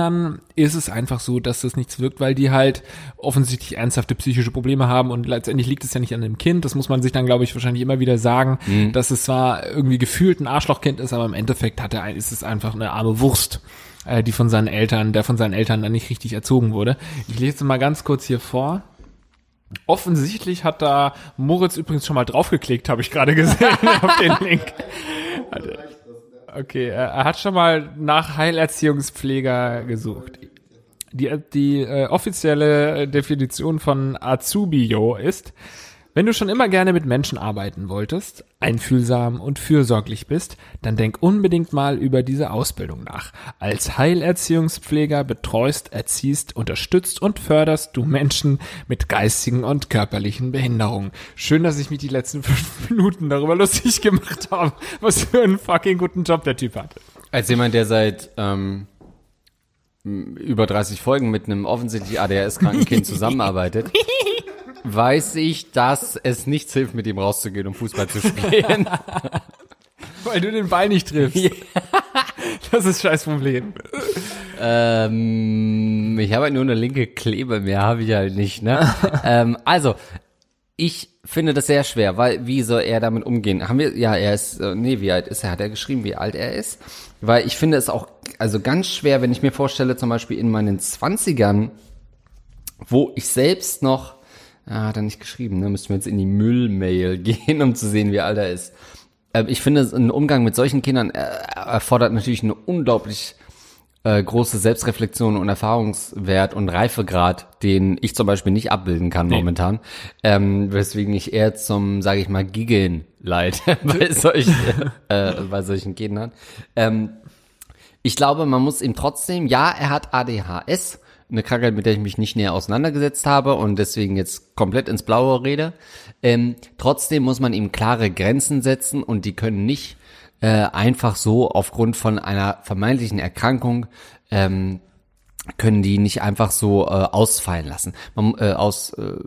ist es einfach so, dass das nichts wirkt, weil die halt offensichtlich ernsthafte psychische Probleme haben und letztendlich liegt es ja nicht an dem Kind. Das muss man sich dann, glaube ich, wahrscheinlich immer wieder sagen, dass es zwar irgendwie gefühlt ein Arschlochkind ist, aber im Endeffekt hat er, ist es einfach eine arme Wurst äh, die von seinen Eltern, der von seinen Eltern dann nicht richtig erzogen wurde. Ich lese mal ganz kurz hier vor. Offensichtlich hat da Moritz übrigens schon mal draufgeklickt, habe ich gerade gesehen auf den Link. Okay, er er hat schon mal nach Heilerziehungspfleger gesucht. Die, die äh, offizielle Definition von Azubio ist Wenn du schon immer gerne mit Menschen arbeiten wolltest, einfühlsam und fürsorglich bist, dann denk unbedingt mal über diese Ausbildung nach. Als Heilerziehungspfleger betreust, erziehst, unterstützt und förderst du Menschen mit geistigen und körperlichen Behinderungen. Schön, dass ich mich die letzten fünf Minuten darüber lustig gemacht habe, was für einen fucking guten Job der Typ hat. Als jemand, der seit ähm, über 30 Folgen mit einem offensichtlich ADHS-kranken Kind zusammenarbeitet, weiß ich, dass es nichts hilft, mit ihm rauszugehen, um Fußball zu spielen. Weil du den Ball nicht triffst. Das ist scheiß Problem. ähm, ich habe halt nur eine linke Klebe, mehr habe ich halt nicht, ne? ähm, also, ich finde das sehr schwer, weil wie soll er damit umgehen? Haben wir, ja, er ist, äh, nee, wie alt ist er? Hat er geschrieben, wie alt er ist? Weil ich finde es auch, also ganz schwer, wenn ich mir vorstelle, zum Beispiel in meinen Zwanzigern, wo ich selbst noch, ah, hat er nicht geschrieben, ne, müssten wir jetzt in die Müllmail gehen, um zu sehen, wie alt er ist. Ähm, ich finde, ein Umgang mit solchen Kindern äh, erfordert natürlich eine unglaublich äh, große Selbstreflexion und Erfahrungswert und Reifegrad, den ich zum Beispiel nicht abbilden kann Nee. momentan. Ähm, weswegen ich eher zum, sage ich mal, Giggeln leide bei solchen, äh, bei solchen Kindern. Ähm, ich glaube, man muss ihm trotzdem, ja, er hat ADHS, eine Krankheit, mit der ich mich nicht näher auseinandergesetzt habe und deswegen jetzt komplett ins Blaue rede. Ähm, trotzdem muss man ihm klare Grenzen setzen und die können nicht äh, einfach so aufgrund von einer vermeintlichen Erkrankung ähm, können die nicht einfach so äh, ausfallen lassen. Man, äh, aus, äh,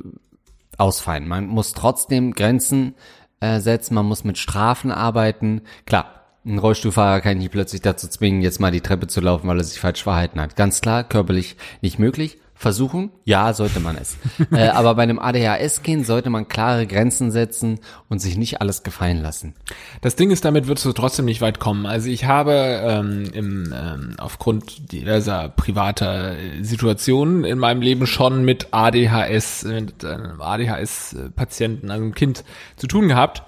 ausfallen. Man muss trotzdem Grenzen äh, setzen, man muss mit Strafen arbeiten. Klar, ein Rollstuhlfahrer kann ich nicht plötzlich dazu zwingen, jetzt mal die Treppe zu laufen, weil er sich falsch verhalten hat. Ganz klar, körperlich nicht möglich. Versuchen? Ja, sollte man es. äh, aber bei einem ADHS-Kind sollte man klare Grenzen setzen und sich nicht alles gefallen lassen. Das Ding ist, damit wirst du trotzdem nicht weit kommen. Also ich habe ähm, im, ähm, aufgrund diverser privater äh, Situationen in meinem Leben schon mit ADHS, mit einem ADHS-Patienten, also einem Kind zu tun gehabt.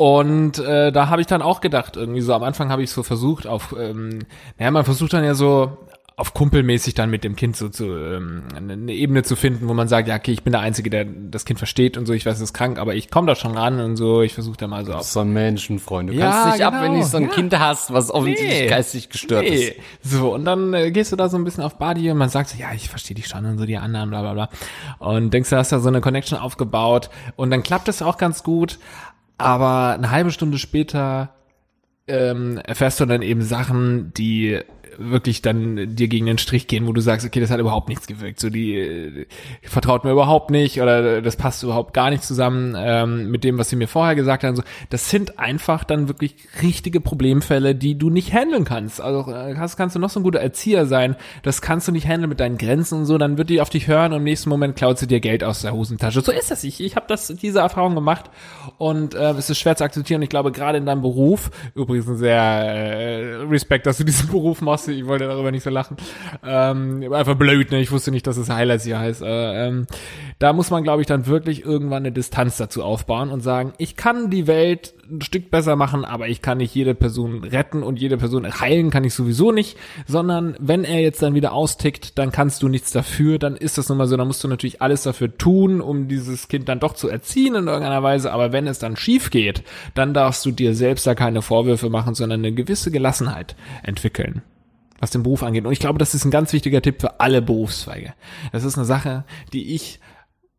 Und äh, da habe ich dann auch gedacht, irgendwie so am Anfang habe ich so versucht auf, ähm, naja, man versucht dann ja so auf kumpelmäßig dann mit dem Kind so zu ähm, eine Ebene zu finden, wo man sagt, ja, okay, ich bin der Einzige, der das Kind versteht und so, ich weiß, es ist krank, aber ich komme da schon ran und so, ich versuche da mal so auf So ein Menschenfreund. Du Ja, kannst nicht ab, genau. wenn du so ein Ja. Kind hast, was offensichtlich Nee. geistig gestört Nee. ist. So, und dann äh, gehst du da so ein bisschen auf Body und man sagt so, ja, ich verstehe dich schon und so die anderen, bla bla bla. Und denkst, du hast da so eine Connection aufgebaut und dann klappt es auch ganz gut, aber eine halbe Stunde später ähm, erfährst du dann eben Sachen, die wirklich dann dir gegen den Strich gehen, wo du sagst, okay, das hat überhaupt nichts gewirkt. So die äh, vertraut mir überhaupt nicht oder das passt überhaupt gar nicht zusammen ähm, mit dem, was sie mir vorher gesagt haben. So, das sind einfach dann wirklich richtige Problemfälle, die du nicht handeln kannst. Also äh, kannst, kannst du noch so ein guter Erzieher sein, das kannst du nicht handeln mit deinen Grenzen und so, dann wird die auf dich hören und im nächsten Moment klaut sie dir Geld aus der Hosentasche. So ist das. Ich, ich habe das diese Erfahrung gemacht und äh, es ist schwer zu akzeptieren. Ich glaube, gerade in deinem Beruf, übrigens sehr äh, Respekt, dass du diesen Beruf machst. Ich wollte darüber nicht so lachen. Ähm, einfach blöd, ne? Ich wusste nicht, dass es Highlights hier heißt. Äh, ähm, da muss man, glaube ich, dann wirklich irgendwann eine Distanz dazu aufbauen und sagen, ich kann die Welt ein Stück besser machen, aber ich kann nicht jede Person retten und jede Person heilen kann ich sowieso nicht, sondern wenn er jetzt dann wieder austickt, dann kannst du nichts dafür, dann ist das nun mal so, dann musst du natürlich alles dafür tun, um dieses Kind dann doch zu erziehen in irgendeiner Weise, aber wenn es dann schief geht, dann darfst du dir selbst da keine Vorwürfe machen, sondern eine gewisse Gelassenheit entwickeln was den Beruf angeht. Und ich glaube, das ist ein ganz wichtiger Tipp für alle Berufszweige. Das ist eine Sache, die ich.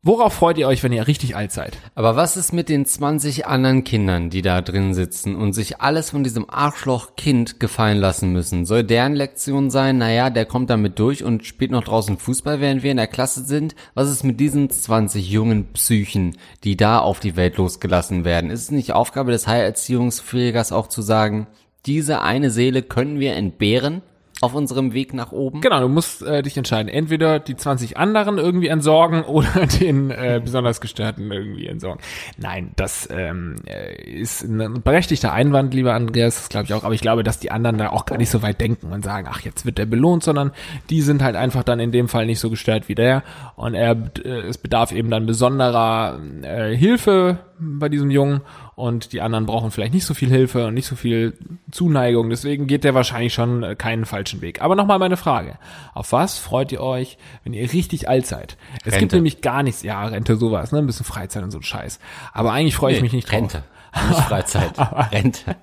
Worauf freut ihr euch, wenn ihr richtig alt seid? Aber was ist mit den 20 anderen Kindern, die da drin sitzen und sich alles von diesem Arschloch-Kind gefallen lassen müssen? Soll deren Lektion sein, naja, der kommt damit durch und spielt noch draußen Fußball, während wir in der Klasse sind? Was ist mit diesen 20 jungen Psychen, die da auf die Welt losgelassen werden? Ist es nicht Aufgabe des Heilerziehungspflegers auch zu sagen, diese eine Seele können wir entbehren auf unserem Weg nach oben? Genau, du musst äh, dich entscheiden. Entweder die 20 anderen irgendwie entsorgen oder den äh, besonders Gestörten irgendwie entsorgen. Nein, das ähm, äh, ist ein berechtigter Einwand, lieber Andreas, das glaube ich auch. Aber ich glaube, dass die anderen da auch gar nicht so weit denken und sagen, ach, jetzt wird der belohnt, sondern die sind halt einfach dann in dem Fall nicht so gestört wie der. Und er, äh, es bedarf eben dann besonderer äh, Hilfe bei diesem Jungen und die anderen brauchen vielleicht nicht so viel Hilfe und nicht so viel Zuneigung. Deswegen geht der wahrscheinlich schon äh, keinen falschen Weg. Aber nochmal meine Frage. Auf was freut ihr euch, wenn ihr richtig alt seid? Es gibt nämlich gar nichts, ja, Rente sowas, ne? Ein bisschen Freizeit und so ein Scheiß. Aber eigentlich freue ich mich nicht drauf. Rente. Nicht Freizeit. Rente.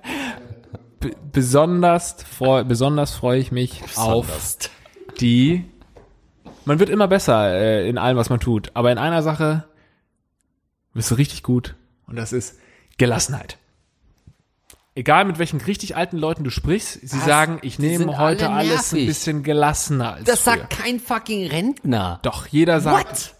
B besonders, freu besonders freue ich mich auf Besonders. die. Man wird immer besser äh, in allem, was man tut. Aber in einer Sache bist du richtig gut. Und das ist Gelassenheit. Egal mit welchen richtig alten Leuten du sprichst, sie Was? sagen, ich nehme heute alle alles ein bisschen gelassener als Das früher. sagt kein fucking Rentner. Doch, jeder sagt. What?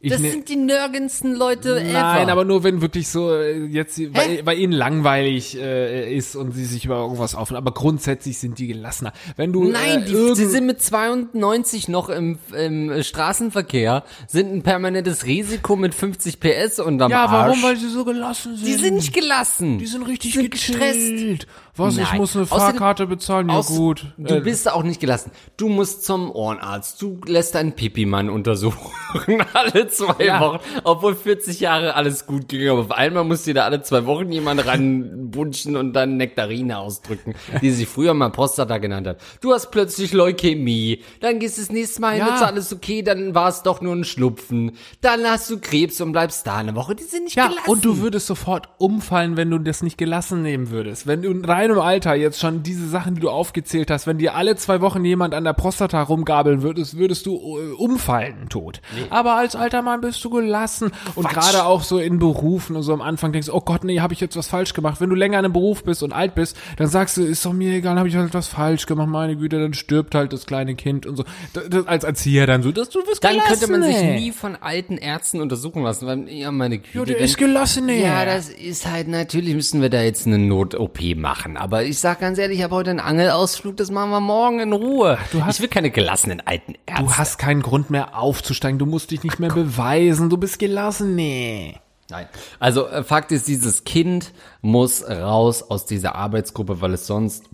Ich Das ne- sind die nirgendsten Leute ever. Nein, aber nur wenn wirklich so äh, jetzt weil, weil ihnen langweilig äh, ist und sie sich über irgendwas aufnehmen. Aber grundsätzlich sind die gelassener. Wenn du Nein, äh, die, sie sind mit 92 noch im, im Straßenverkehr, sind ein permanentes Risiko mit 50 PS unterm ja, Arsch. warum? Weil sie so gelassen sind. die sind nicht gelassen. Die sind richtig sind gestresst. Was? Ich Nein. muss eine Außerdem- Fahrkarte bezahlen. Ja Aus- gut. Du Äh, bist auch nicht gelassen. Du musst zum Ohrenarzt. Du lässt deinen Pipi-Mann untersuchen. alle zwei Ja. Wochen. Obwohl 40 Jahre alles gut ging. Aber auf einmal musst du da alle zwei Wochen jemand ranbunschen und dann Nektarine ausdrücken, die sich früher mal Prostata genannt hat. Du hast plötzlich Leukämie. Dann gehst du das nächste Mal hin, Ja. ist alles okay. Dann war es doch nur ein Schnupfen. Dann hast du Krebs und bleibst da eine Woche. Die sind nicht ja, gelassen. und du würdest sofort umfallen, wenn du das nicht gelassen nehmen würdest. Wenn du in deinem Alter jetzt schon diese Sachen, die du aufgezählt hast, wenn dir alle zwei Wochen jemand an der Prostata rumgabeln würdest, würdest du äh, umfallen tot. Aber als alter Mann bist du gelassen. Und gerade auch so in Berufen und so am Anfang denkst oh Gott, nee, habe ich jetzt was falsch gemacht. Wenn du länger in einem Beruf bist und alt bist, dann sagst du, ist doch mir egal, habe ich halt was falsch gemacht, meine Güte, dann stirbt halt das kleine Kind und so. Das, das, als Erzieher dann so, dass du wirst Dann gelassen, könnte man sich nie von alten Ärzten untersuchen lassen, weil, ja, meine Güte. Ja, der ist gelassen, ey. Ja, das ist halt, natürlich müssen wir da jetzt eine Not-OP machen. Aber ich sag ganz ehrlich, ich habe heute einen Angelausflug, das machen wir morgen in Ruhe. du hast- ich will keine gelassenen alten Ärzte. Du hast keinen Grund mehr aufzusteigen, du musst dich nicht mehr beweisen, du bist gelassen, nee. Nein. Also äh, Fakt ist, dieses Kind muss raus aus dieser Arbeitsgruppe, weil es sonst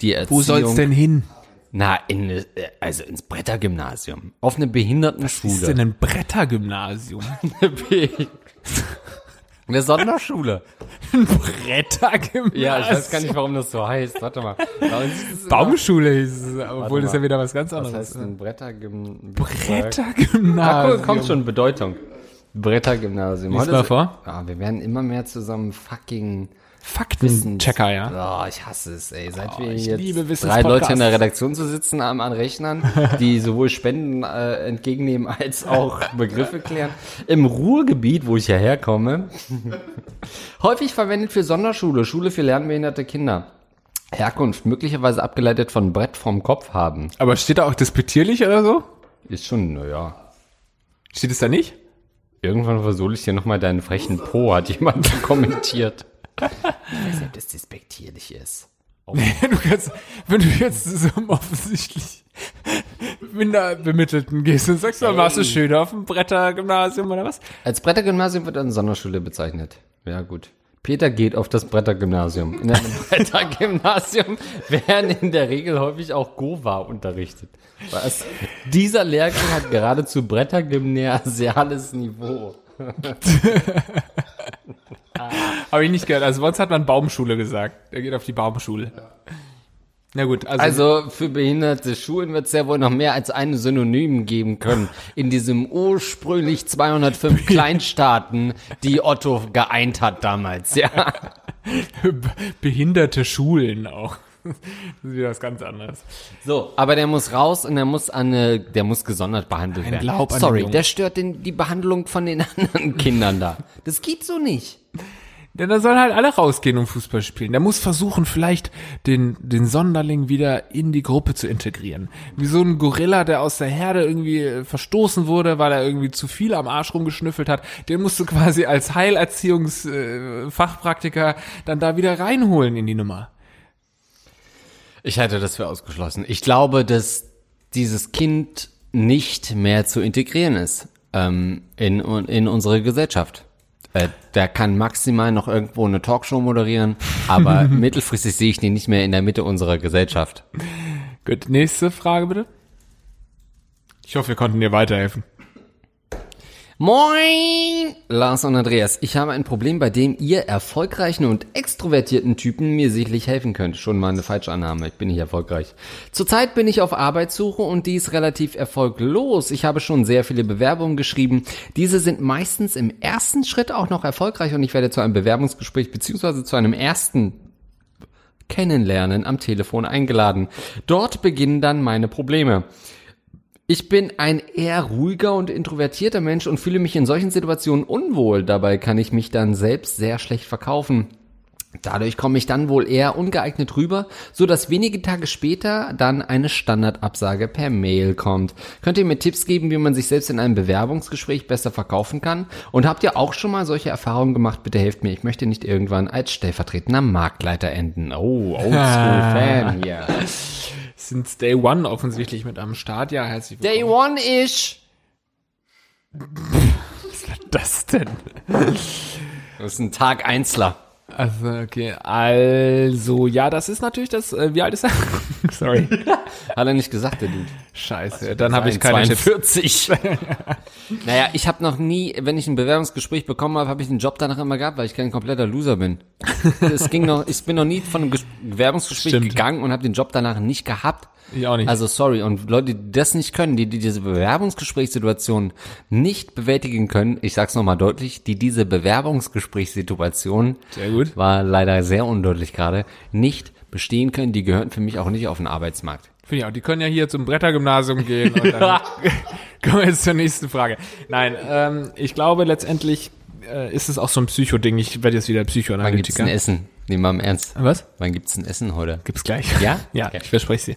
die Erziehung... Wo soll's denn hin? Na, in, äh, also ins Brettergymnasium. Auf eine Behindertenschule. Was ist denn ein Brettergymnasium? Eine Sonderschule. Ein Brettergymnasium? Ja, ich weiß gar nicht, warum das so heißt. Warte mal. Baumschule hieß es, obwohl das ja wieder was ganz Was anderes heißt ist. ein Brettergymnasium? Brettergymnasium. Ah, cool, kommt schon, Bedeutung. Brettergymnasium. Lies mal vor. Ah, wir werden immer mehr zusammen fucking Faktenchecker, ja. Oh, ich hasse es, ey. Seit wir ich jetzt liebe drei. Leute in der Redaktion zu sitzen haben an Rechnern, die sowohl Spenden äh, entgegennehmen als auch Begriffe klären. Im Ruhrgebiet, wo ich ja herkomme, häufig verwendet für Sonderschule, Schule für lernbehinderte Kinder. Herkunft, möglicherweise abgeleitet von Brett vom Kopf haben. Aber steht da auch despektierlich oder so? Ist schon, naja. Steht es da nicht? Irgendwann versohle ich dir nochmal deinen frechen Po, hat jemand kommentiert. Ich weiß nicht, ob das despektierlich ist. du kannst, wenn du jetzt so offensichtlich Minderbemittelten gehst und sagst, dann warst du schön auf dem Brettergymnasium oder was? Als Brettergymnasium wird eine Sonderschule bezeichnet. Ja, gut. Peter geht auf das Brettergymnasium. In einem Brettergymnasium werden in der Regel häufig auch Gova unterrichtet. Was? Dieser Lehrgang hat geradezu Brettergymnasiales Niveau. Habe ich nicht gehört. Also uns hat man Baumschule gesagt. Er geht auf die Baumschule. Na gut, also, Also für behinderte Schulen wird es ja wohl noch mehr als ein Synonym geben können. In diesem ursprünglich 205 Kleinstaaten, die Otto geeint hat damals, ja. behinderte Schulen auch. Das ist wieder was ganz anderes. So, aber der muss raus und der muss an eine, der muss gesondert behandelt werden. Sorry, der stört den, die Behandlung von den anderen Kindern da. Das geht so nicht. Denn da sollen halt alle rausgehen und Fußball spielen. Der muss versuchen, vielleicht den, den Sonderling wieder in die Gruppe zu integrieren. Wie so ein Gorilla, der aus der Herde irgendwie äh, verstoßen wurde, weil er irgendwie zu viel am Arsch rumgeschnüffelt hat. Den musst du quasi als Heilerziehungsfachpraktiker äh, dann da wieder reinholen in die Nummer. Ich halte das für ausgeschlossen. Ich glaube, dass dieses Kind nicht mehr zu integrieren ist ähm, in, in unsere Gesellschaft. Äh, der kann maximal noch irgendwo eine Talkshow moderieren, aber mittelfristig sehe ich den nicht mehr in der Mitte unserer Gesellschaft. Gut, nächste Frage bitte. Ich hoffe, wir konnten dir weiterhelfen. Moin, Lars und Andreas. Ich habe ein Problem, bei dem ihr erfolgreichen und extrovertierten Typen mir sicherlich helfen könnt. Schon mal eine falsche Annahme. Ich bin nicht erfolgreich. Zurzeit bin ich auf Arbeitssuche und die ist relativ erfolglos. Ich habe schon sehr viele Bewerbungen geschrieben. Diese sind meistens im ersten Schritt auch noch erfolgreich und ich werde zu einem Bewerbungsgespräch beziehungsweise zu einem ersten Kennenlernen am Telefon eingeladen. Dort beginnen dann meine Probleme. Ich bin ein eher ruhiger und introvertierter Mensch und fühle mich in solchen Situationen unwohl. Dabei kann ich mich dann selbst sehr schlecht verkaufen. Dadurch komme ich dann wohl eher ungeeignet rüber, so dass wenige Tage später dann eine Standardabsage per Mail kommt. Könnt ihr mir Tipps geben, wie man sich selbst in einem Bewerbungsgespräch besser verkaufen kann? Und habt ihr auch schon mal solche Erfahrungen gemacht? Bitte helft mir. Ich möchte nicht irgendwann als stellvertretender Marktleiter enden. Oh, Oldschool-Fan hier. Sind Day One offensichtlich mit am Start. Ja, herzlich willkommen. Day one ish. Was war das denn? Das ist ein Tag Einzler. Also, okay. Also, ja, das ist natürlich das, äh, wie alt ist er? Sorry. Hat er nicht gesagt, der Dude. Scheiße, dann habe ich keine Tipps. 42. naja, ich habe noch nie, wenn ich ein Bewerbungsgespräch bekommen habe, habe ich den Job danach immer gehabt, weil ich kein kompletter Loser bin. Es ging noch, ich bin noch nie von einem Ges Bewerbungsgespräch Stimmt. gegangen und habe den Job danach nicht gehabt. Ich auch nicht. Also sorry, und Leute, die das nicht können, die, die diese Bewerbungsgesprächssituation nicht bewältigen können, ich sag's nochmal deutlich, die diese Bewerbungsgesprächssituation gut. war leider sehr undeutlich gerade, nicht bestehen können, die gehören für mich auch nicht auf den Arbeitsmarkt. Finde ich auch. Die können ja hier zum Brettergymnasium gehen und dann kommen wir jetzt zur nächsten Frage. Nein, ähm, ich glaube letztendlich äh, ist es auch so ein Psycho-Ding. Ich werde jetzt wieder Wann gibt's Psychoanalytiker. ein Essen? Nehmen wir im Ernst. Was? Wann gibt's ein Essen heute? Gibt's gleich. Ja? Ja, Okay. ich verspreche dir.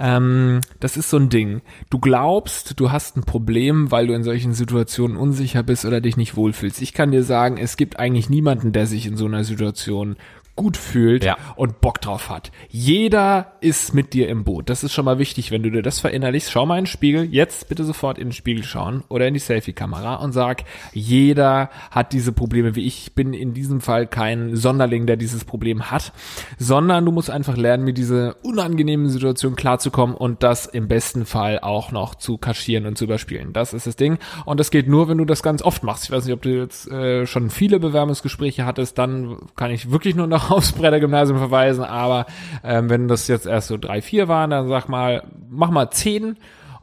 Ähm, das ist so ein Ding. Du glaubst, du hast ein Problem, weil du in solchen Situationen unsicher bist oder dich nicht wohlfühlst. Ich kann dir sagen, es gibt eigentlich niemanden, der sich in so einer Situation gut fühlt Ja. und Bock drauf hat. Jeder ist mit dir im Boot. Das ist schon mal wichtig, wenn du dir das verinnerlichst. Schau mal in den Spiegel, jetzt bitte sofort in den Spiegel schauen oder in die Selfie-Kamera und sag, jeder hat diese Probleme wie ich. Ich bin in diesem Fall kein Sonderling, der dieses Problem hat, sondern du musst einfach lernen, mit dieser unangenehmen Situation klarzukommen und das im besten Fall auch noch zu kaschieren und zu überspielen. Das ist das Ding. Und das geht nur, wenn du das ganz oft machst. Ich weiß nicht, ob du jetzt äh, schon viele Bewerbungsgespräche hattest, dann kann ich wirklich nur noch aufs Brettergymnasium verweisen. Aber ähm, wenn das jetzt erst so drei, vier waren, dann sag mal, mach mal zehn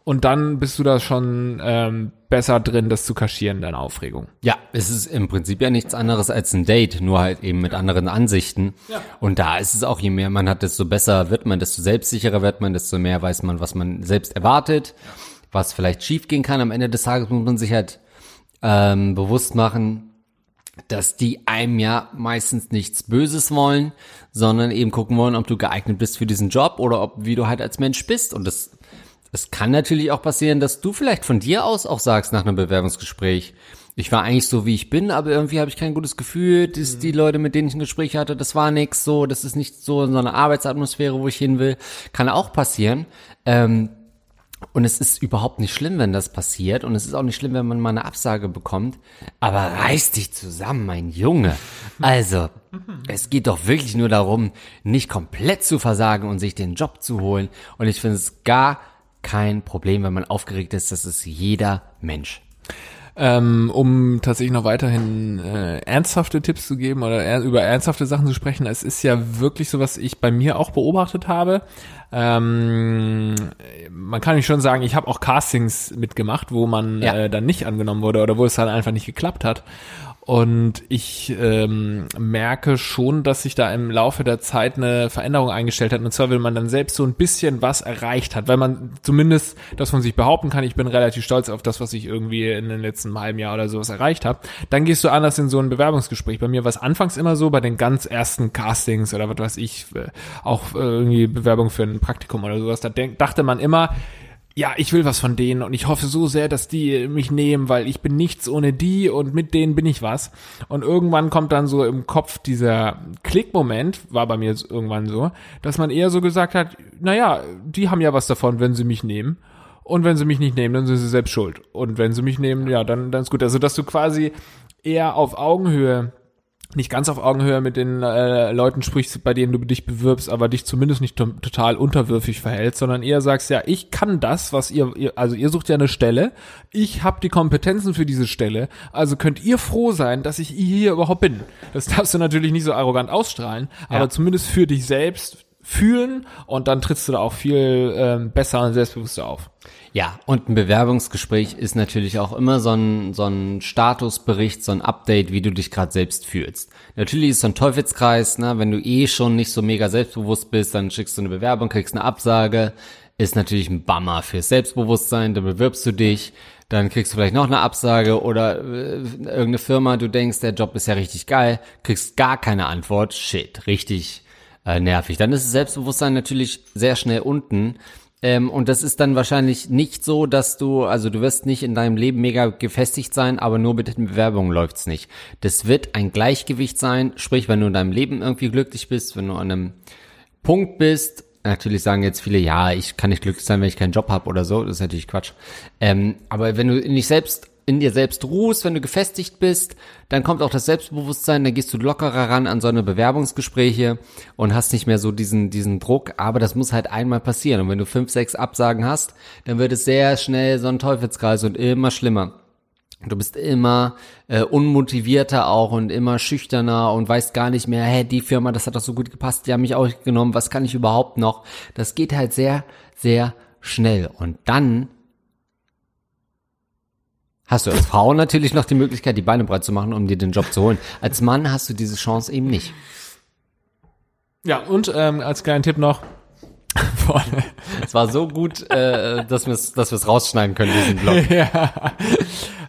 und dann bist du da schon ähm, besser drin, das zu kaschieren, deine Aufregung. Ja, es ist im Prinzip ja nichts anderes als ein Date, nur halt eben mit anderen Ansichten. Ja. Und da ist es auch, je mehr man hat, desto besser wird man, desto selbstsicherer wird man, desto mehr weiß man, was man selbst erwartet, was vielleicht schiefgehen kann. Am Ende des Tages muss man sich halt ähm, bewusst machen, dass die einem ja meistens nichts Böses wollen, sondern eben gucken wollen, ob du geeignet bist für diesen Job oder ob wie du halt als Mensch bist. Und das, es kann natürlich auch passieren, dass du vielleicht von dir aus auch sagst nach einem Bewerbungsgespräch, ich war eigentlich so, wie ich bin, aber irgendwie habe ich kein gutes Gefühl. Das, Die Leute, mit denen ich ein Gespräch hatte, das war nix so, das ist nicht so so eine Arbeitsatmosphäre, wo ich hin will. Kann auch passieren. Ähm, und es ist überhaupt nicht schlimm, wenn das passiert. Und es ist auch nicht schlimm, wenn man mal eine Absage bekommt. Aber reiß dich zusammen, mein Junge. Also, es geht doch wirklich nur darum, nicht komplett zu versagen und sich den Job zu holen. Und ich finde es gar kein Problem, wenn man aufgeregt ist. Das ist jeder Mensch. Ähm, um tatsächlich noch weiterhin äh, ernsthafte Tipps zu geben oder er, über ernsthafte Sachen zu sprechen, es ist ja wirklich so, was ich bei mir auch beobachtet habe. Ähm, man kann nicht schon sagen, ich habe auch Castings mitgemacht, wo man Ja. äh, dann nicht angenommen wurde oder wo es halt einfach nicht geklappt hat. Und ich ähm, merke schon, dass sich da im Laufe der Zeit eine Veränderung eingestellt hat. Und zwar, wenn man dann selbst so ein bisschen was erreicht hat, weil man zumindest das von sich behaupten kann, ich bin relativ stolz auf das, was ich irgendwie in den letzten halben Jahr oder sowas erreicht habe, dann gehst du anders in so ein Bewerbungsgespräch. Bei mir war es anfangs immer so, bei den ganz ersten Castings oder was weiß ich, äh, auch äh, irgendwie Bewerbung für ein Praktikum oder sowas, da dachte man immer, ja, ich will was von denen und ich hoffe so sehr, dass die mich nehmen, weil ich bin nichts ohne die und mit denen bin ich was. Und irgendwann kommt dann so im Kopf dieser Klickmoment, war bei mir irgendwann so, dass man eher so gesagt hat, naja, die haben ja was davon, wenn sie mich nehmen. Und wenn sie mich nicht nehmen, dann sind sie selbst schuld. Und wenn sie mich nehmen, ja, dann, dann ist gut. Also, dass du quasi eher auf Augenhöhe nicht ganz auf Augenhöhe mit den äh, Leuten sprichst, bei denen du dich bewirbst, aber dich zumindest nicht to total unterwürfig verhältst, sondern eher sagst, ja, ich kann das, was ihr, ihr also ihr sucht ja eine Stelle, ich habe die Kompetenzen für diese Stelle, also könnt ihr froh sein, dass ich hier überhaupt bin. Das darfst du natürlich nicht so arrogant ausstrahlen, Ja. aber zumindest für dich selbst fühlen und dann trittst du da auch viel ähm, besser und selbstbewusster auf. Ja, und ein Bewerbungsgespräch ist natürlich auch immer so ein, so ein Statusbericht, so ein Update, wie du dich gerade selbst fühlst. Natürlich ist so ein Teufelskreis, ne? wenn du eh schon nicht so mega selbstbewusst bist, dann schickst du eine Bewerbung, kriegst eine Absage, ist natürlich ein Bummer fürs Selbstbewusstsein, dann bewirbst du dich, dann kriegst du vielleicht noch eine Absage oder äh, irgendeine Firma, du denkst, der Job ist ja richtig geil, kriegst gar keine Antwort, shit, richtig äh, nervig. Dann ist das Selbstbewusstsein natürlich sehr schnell unten. Ähm, und das ist dann wahrscheinlich nicht so, dass du, also du wirst nicht in deinem Leben mega gefestigt sein, aber nur mit den Bewerbungen läuft's nicht. Das wird ein Gleichgewicht sein, sprich, wenn du in deinem Leben irgendwie glücklich bist, wenn du an einem Punkt bist, natürlich sagen jetzt viele, ja, ich kann nicht glücklich sein, wenn ich keinen Job habe oder so, das ist natürlich Quatsch. Ähm, aber wenn du in dich selbst in dir selbst ruhst, wenn du gefestigt bist, dann kommt auch das Selbstbewusstsein, dann gehst du lockerer ran an so eine Bewerbungsgespräche und hast nicht mehr so diesen, diesen Druck, aber das muss halt einmal passieren. Und wenn du fünf, sechs Absagen hast, dann wird es sehr schnell so ein Teufelskreis und immer schlimmer. Du bist immer äh, unmotivierter auch und immer schüchterner und weißt gar nicht mehr, hä, die Firma, das hat doch so gut gepasst, die haben mich auch genommen, was kann ich überhaupt noch? Das geht halt sehr, sehr schnell. Und dann hast du als Frau natürlich noch die Möglichkeit, die Beine breit zu machen, um dir den Job zu holen. Als Mann hast du diese Chance eben nicht. Ja, und ähm, als kleinen Tipp noch, vorne, Es war so gut, äh, dass wir es dass wir's rausschneiden können, diesen Blog. ja,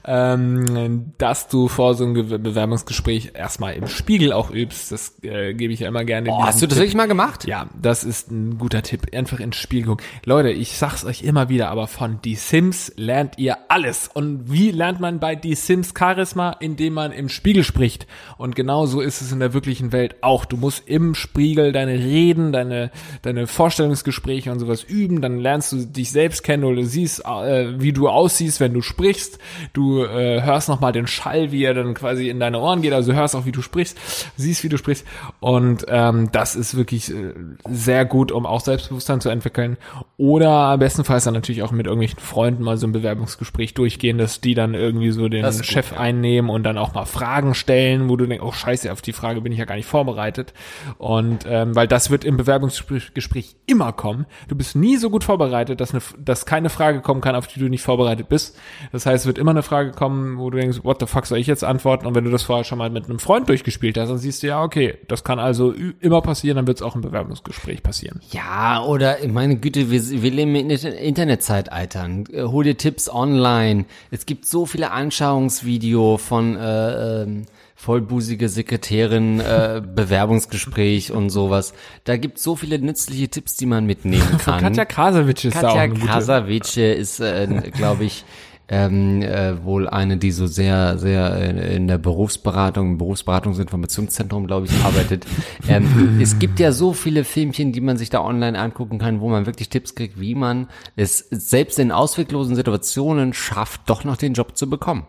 ähm, dass du vor so einem Ge- Bewerbungsgespräch erstmal im Spiegel auch übst. Das äh, gebe ich ja immer gerne. Oh, hast du das Tipp. wirklich mal gemacht? Ja, das ist ein guter Tipp. Einfach ins Spiel gucken. Leute, ich sag's euch immer wieder, aber von Die Sims lernt ihr alles. Und wie lernt man bei Die Sims Charisma? Indem man im Spiegel spricht. Und genau so ist es in der wirklichen Welt auch. Du musst im Spiegel deine Reden, deine, deine Vorstellungsgespräche und sowas üben. Dann lernst du dich selbst kennen oder siehst, äh, wie du aussiehst, wenn du sprichst. Du äh, hörst nochmal den Schall, wie er dann quasi in deine Ohren geht. Also hörst auch, wie du sprichst, siehst, wie du sprichst. Und ähm, das ist wirklich äh, sehr gut, um auch Selbstbewusstsein zu entwickeln. Oder bestenfalls dann natürlich auch mit irgendwelchen Freunden mal so ein Bewerbungsgespräch durchgehen, dass die dann irgendwie so den gut, Chef ja. einnehmen und dann auch mal Fragen stellen, wo du denkst, oh scheiße, auf die Frage bin ich ja gar nicht vorbereitet. Und ähm, weil das wird im Bewerbungsgespräch Gespräch immer kommen. Du bist nie so gut vorbereitet, dass, eine, dass keine Frage kommen kann, auf die du nicht vorbereitet bist. Das heißt, es wird immer eine Frage kommen, wo du denkst, what the fuck soll ich jetzt antworten? Und wenn du das vorher schon mal mit einem Freund durchgespielt hast, dann siehst du ja, okay, das kann also immer passieren, dann wird es auch im Bewerbungsgespräch passieren. Ja, oder meine Güte, wir, wir leben in der Internetzeitalter. Äh, Hol dir Tipps online. Es gibt so viele Anschauungsvideo von äh, ähm, vollbusige Sekretärin, äh, Bewerbungsgespräch und sowas. Da gibt so viele nützliche Tipps, die man mitnehmen kann. Katja Krasowitsch ist da auch Katja eine gute. Krasavice ist, äh, glaube ich, ähm, äh, wohl eine, die so sehr, sehr äh, in der Berufsberatung, im Berufsberatungsinformationszentrum, glaube ich, arbeitet. ähm, es gibt ja so viele Filmchen, die man sich da online angucken kann, wo man wirklich Tipps kriegt, wie man es selbst in ausweglosen Situationen schafft, doch noch den Job zu bekommen.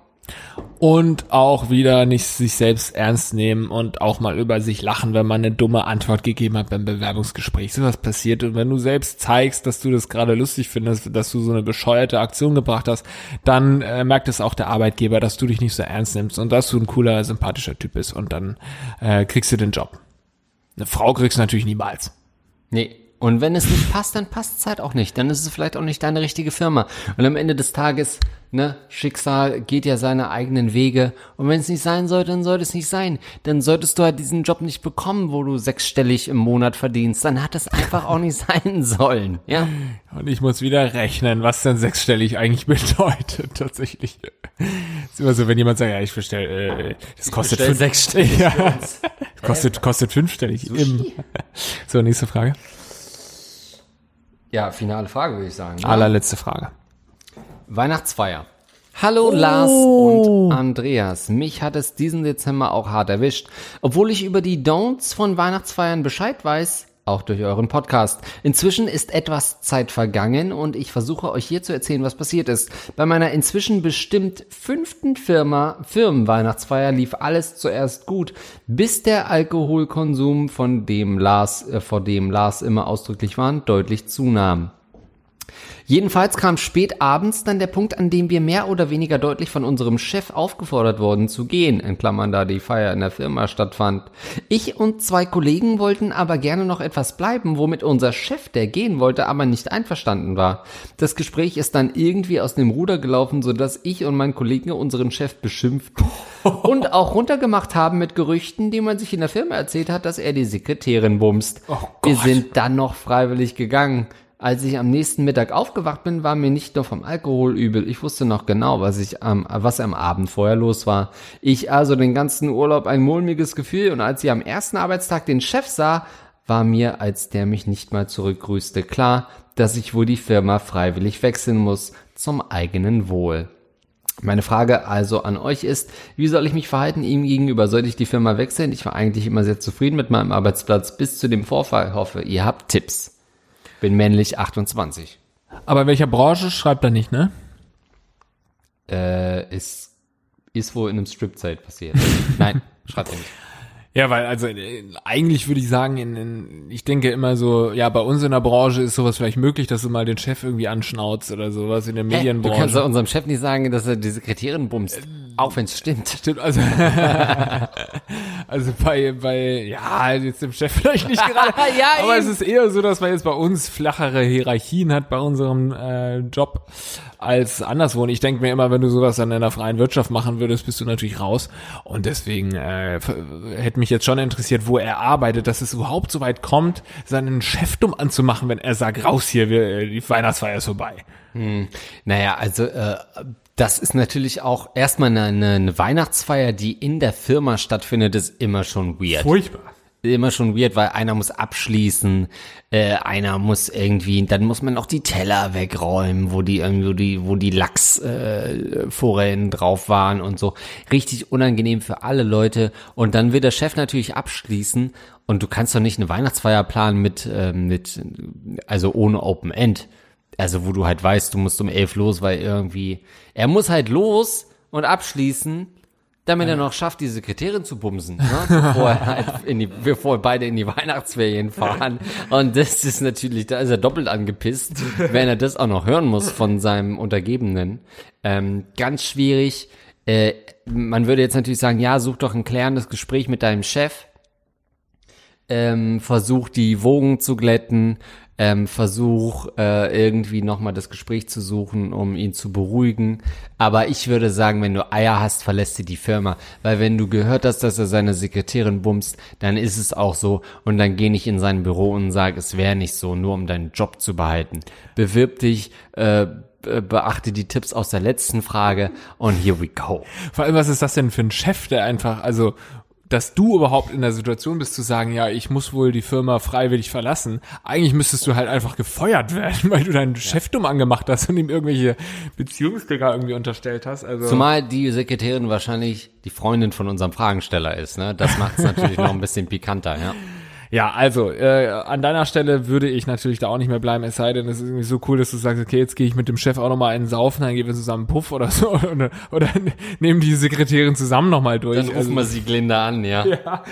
Und auch wieder nicht sich selbst ernst nehmen und auch mal über sich lachen, wenn man eine dumme Antwort gegeben hat beim Bewerbungsgespräch. So was passiert. Und wenn du selbst zeigst, dass du das gerade lustig findest, dass du so eine bescheuerte Aktion gebracht hast, dann äh, merkt es auch der Arbeitgeber, dass du dich nicht so ernst nimmst und dass du ein cooler, sympathischer Typ bist. Und dann äh, kriegst du den Job. Eine Frau kriegst du natürlich niemals. Nee. Und wenn es nicht passt, dann passt es halt auch nicht. Dann ist es vielleicht auch nicht deine richtige Firma. Und am Ende des Tages, ne, Schicksal geht ja seine eigenen Wege. Und wenn es nicht sein soll, dann soll es nicht sein. Dann solltest du halt diesen Job nicht bekommen, wo du sechsstellig im Monat verdienst. Dann hat es einfach auch nicht sein sollen. Ja. Und ich muss wieder rechnen, was denn sechsstellig eigentlich bedeutet, tatsächlich. ist immer so, wenn jemand sagt, ja, ich bestell, äh, das kostet fünf- sechsstellig Ja, kostet, kostet fünfstellig. Im, so, nächste Frage. Ja, finale Frage, würde ich sagen. ne? Allerletzte Frage. Weihnachtsfeier. Hallo Lars und Andreas. Mich hat es diesen Dezember auch hart erwischt. Obwohl ich über die Don'ts von Weihnachtsfeiern Bescheid weiß, auch durch euren Podcast. Inzwischen ist etwas Zeit vergangen und ich versuche euch hier zu erzählen, was passiert ist. Bei meiner inzwischen bestimmt fünften Firma, Firmenweihnachtsfeier lief alles zuerst gut, bis der Alkoholkonsum, von dem Lars, äh, vor dem Lars immer ausdrücklich warnt, deutlich zunahm. Jedenfalls kam spät abends dann der Punkt, an dem wir mehr oder weniger deutlich von unserem Chef aufgefordert wurden zu gehen, in Klammern da die Feier in der Firma stattfand. Ich und zwei Kollegen wollten aber gerne noch etwas bleiben, womit unser Chef, der gehen wollte, aber nicht einverstanden war. Das Gespräch ist dann irgendwie aus dem Ruder gelaufen, sodass ich und mein Kollege unseren Chef beschimpft und auch runtergemacht haben mit Gerüchten, die man sich in der Firma erzählt hat, dass er die Sekretärin bumst. Oh wir sind dann noch freiwillig gegangen. Als ich am nächsten Mittag aufgewacht bin, war mir nicht nur vom Alkohol übel. Ich wusste noch genau, was ich am, was am Abend vorher los war. Ich also den ganzen Urlaub ein mulmiges Gefühl und als ich am ersten Arbeitstag den Chef sah, war mir, als der mich nicht mal zurückgrüßte, klar, dass ich wohl die Firma freiwillig wechseln muss zum eigenen Wohl. Meine Frage also an euch ist, wie soll ich mich verhalten ihm gegenüber? Sollte ich die Firma wechseln? Ich war eigentlich immer sehr zufrieden mit meinem Arbeitsplatz bis zu dem Vorfall. Hoffe, ihr habt Tipps. Bin männlich 28. Aber in welcher Branche schreibt er nicht, ne? Äh, ist, ist wohl in einem Stripzeit passiert. Nein, schreibt er nicht. Ja, weil also äh, eigentlich würde ich sagen, in, in, ich denke immer so, ja, bei uns in der Branche ist sowas vielleicht möglich, dass du mal den Chef irgendwie anschnauzt oder sowas in der Du kannst Medienbranche. doch unserem Chef nicht sagen, dass er die Sekretärin bumst. Auch wenn es stimmt. Stimmt, also, also bei, bei, ja, jetzt dem Chef vielleicht nicht gerade, Ja, aber eben. es ist eher so, dass man jetzt bei uns flachere Hierarchien hat bei unserem äh, Job als anderswo. Und ich denke mir immer, wenn du sowas dann in der freien Wirtschaft machen würdest, bist du natürlich raus. Und deswegen äh, hätte mich jetzt schon interessiert, wo er arbeitet, dass es überhaupt so weit kommt, seinen Chef dumm anzumachen, wenn er sagt, raus hier, wir, die Weihnachtsfeier ist vorbei. Naja, also äh, das ist natürlich auch erstmal eine, eine, eine Weihnachtsfeier, die in der Firma stattfindet, ist immer schon weird. Furchtbar. Immer schon weird, weil einer muss abschließen, äh, einer muss irgendwie, dann muss man auch die Teller wegräumen, wo die irgendwie, wo die, wo die Lachsforellen äh, drauf waren und so. Richtig unangenehm für alle Leute. Und dann will der Chef natürlich abschließen und du kannst doch nicht eine Weihnachtsfeier planen mit, äh, mit, also ohne Open End. Also wo du halt weißt, du musst um elf los, weil irgendwie, er muss halt los und abschließen, damit er noch schafft, die Sekretärin zu bumsen, ne? bevor, er halt die, bevor beide in die Weihnachtsferien fahren. Und das ist natürlich, da ist er doppelt angepisst, wenn er das auch noch hören muss von seinem Untergebenen. Ähm, ganz schwierig. Äh, man würde jetzt natürlich sagen, ja, such doch ein klärendes Gespräch mit deinem Chef ähm, versuch die Wogen zu glätten, ähm, versuch äh, irgendwie nochmal das Gespräch zu suchen, um ihn zu beruhigen. Aber ich würde sagen, wenn du Eier hast, verlässt dir die Firma. Weil wenn du gehört hast, dass er seine Sekretärin bumst, dann ist es auch so. Und dann geh nicht in sein Büro und sag, es wäre nicht so, nur um deinen Job zu behalten. Bewirb dich, äh, be- beachte die Tipps aus der letzten Frage und here we go. Vor allem, was ist das denn für ein Chef, der einfach, also, dass du überhaupt in der Situation bist zu sagen, ja, ich muss wohl die Firma freiwillig verlassen. Eigentlich müsstest du halt einfach gefeuert werden, weil du deinen Chef dumm angemacht hast und ihm irgendwelche Beziehungsdinger irgendwie unterstellt hast. Also, Zumal die Sekretärin wahrscheinlich die Freundin von unserem Fragensteller ist, ne? Das macht es natürlich noch ein bisschen pikanter, ja. Ja, also, äh, an deiner Stelle würde ich natürlich da auch nicht mehr bleiben, es sei denn, es ist irgendwie so cool, dass du sagst, okay, jetzt gehe ich mit dem Chef auch nochmal einen saufen, dann gehen wir zusammen Puff oder so, oder, oder nehmen die Sekretärin zusammen nochmal durch. Dann rufen Also- wir sie Glinda an, ja. Ja,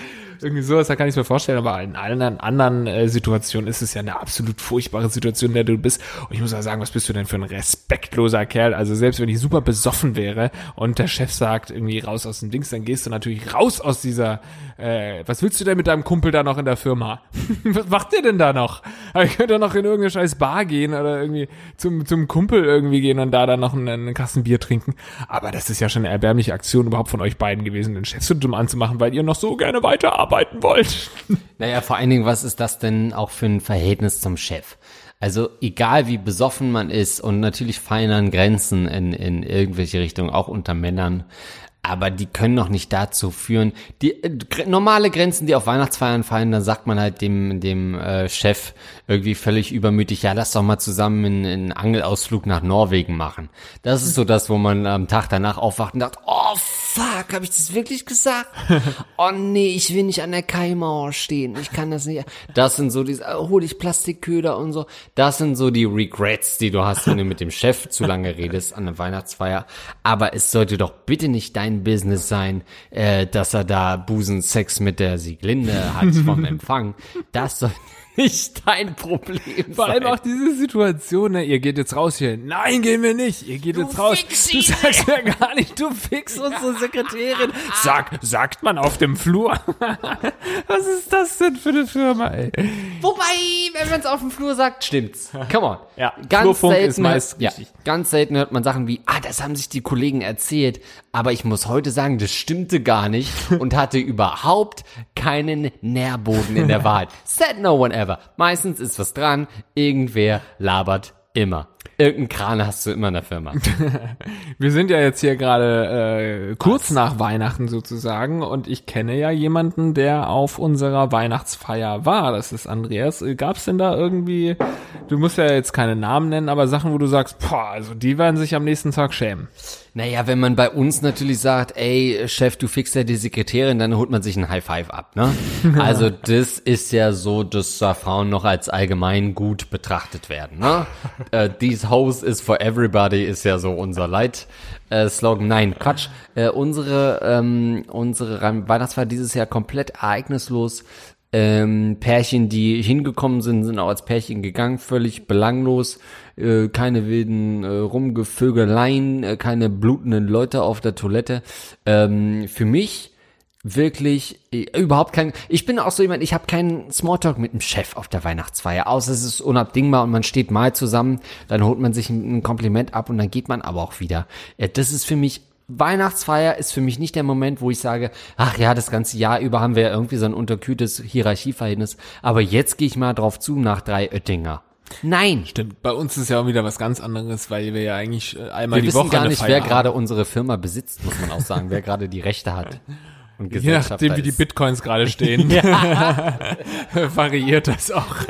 irgendwie sowas, da kann ich mir vorstellen, aber in allen anderen äh, Situationen ist es ja eine absolut furchtbare Situation, in der du bist. Und ich muss ja sagen, was bist du denn für ein respektloser Kerl? Also selbst wenn ich super besoffen wäre und der Chef sagt irgendwie raus aus dem Dings, dann gehst du natürlich raus aus dieser, äh, was willst du denn mit deinem Kumpel da noch in der Firma? was macht ihr denn da noch? Ich könnte doch noch in irgendeine scheiß Bar gehen oder irgendwie zum, zum Kumpel irgendwie gehen und da dann noch einen, einen Kasten Bier trinken. Aber das ist ja schon eine erbärmliche Aktion überhaupt von euch beiden gewesen, den Chef so dumm anzumachen, weil ihr noch so gerne weiterarbeiten wollt. Naja, vor allen Dingen, was ist das denn auch für ein Verhältnis zum Chef? Also egal wie besoffen man ist und natürlich feinern Grenzen in, in irgendwelche Richtungen, auch unter Männern. Aber die können noch nicht dazu führen. Die äh, normale Grenzen, die auf Weihnachtsfeiern fallen, da sagt man halt dem dem äh, Chef irgendwie völlig übermütig, ja, lass doch mal zusammen einen, einen Angelausflug nach Norwegen machen. Das ist so das, wo man am Tag danach aufwacht und sagt, oh fuck, habe ich das wirklich gesagt? oh nee, ich will nicht an der Kaimauer stehen, ich kann das nicht. Das sind so diese, oh, hol ich Plastikköder und so. Das sind so die Regrets, die du hast, wenn du mit dem Chef zu lange redest an der Weihnachtsfeier. Aber es sollte doch bitte nicht dein Business sein, äh, dass er da Busensex mit der Sieglinde hat vom Empfang. Das soll nicht dein Problem Vor allem sein. auch diese Situation, ne? Ihr geht jetzt raus hier. Nein, gehen wir nicht. Ihr geht jetzt raus. Du sagst ja gar nicht, du fix unsere Sekretärin. Sag, sagt man auf dem Flur. Was ist das denn für eine Firma, ey? Wobei, wenn man es auf dem Flur sagt, stimmt's. Come on. Ja, ganz Flurfunk selten, ist meist ja, richtig. ganz selten hört man Sachen wie, ah, das haben sich die Kollegen erzählt, aber ich muss heute sagen, das stimmte gar nicht und hatte überhaupt keinen Nährboden in der Wahrheit. Said no one ever. Meistens ist was dran, irgendwer labert immer. Irgendeinen Kran hast du immer in der Firma. Wir sind ja jetzt hier gerade äh, kurz nach Weihnachten sozusagen und ich kenne ja jemanden, der auf unserer Weihnachtsfeier war. Das ist Andreas. Gab es denn da irgendwie, du musst ja jetzt keine Namen nennen, aber Sachen, wo du sagst, boah, also die werden sich am nächsten Tag schämen. Naja, wenn man bei uns natürlich sagt, ey, Chef, du fixst ja die Sekretärin, dann holt man sich ein High Five ab, ne? Also das ist ja so, dass da Frauen noch als allgemein gut betrachtet werden, ne? äh, These house is for everybody ist ja so unser Leit. Äh, Slogan, nein, Quatsch. Äh, unsere ähm, unsere Weihnachtsfeier dieses Jahr komplett ereignislos. Ähm, Pärchen, die hingekommen sind, sind auch als Pärchen gegangen, völlig belanglos. Äh, keine wilden äh, Rumgevögeleien, äh, keine blutenden Leute auf der Toilette. Ähm, für mich wirklich äh, überhaupt kein. Ich bin auch so jemand, ich habe keinen Smalltalk mit dem Chef auf der Weihnachtsfeier, außer es ist unabdingbar und man steht mal zusammen, dann holt man sich ein, Kompliment ab und dann geht man aber auch wieder. Äh, das ist für mich Weihnachtsfeier ist für mich nicht der Moment, wo ich sage, ach ja, das ganze Jahr über haben wir ja irgendwie so ein unterkühltes Hierarchieverhältnis, aber jetzt gehe ich mal drauf zu nach drei Oettinger. Nein, Stimmt, bei uns ist ja auch wieder was ganz anderes, weil wir ja eigentlich äh, einmal wir die wissen Woche gar eine nicht, Feier wer haben. gerade unsere Firma besitzt, muss man auch sagen, wer gerade die Rechte hat. Und Je nachdem, wie die. Bitcoins gerade stehen, variiert das auch.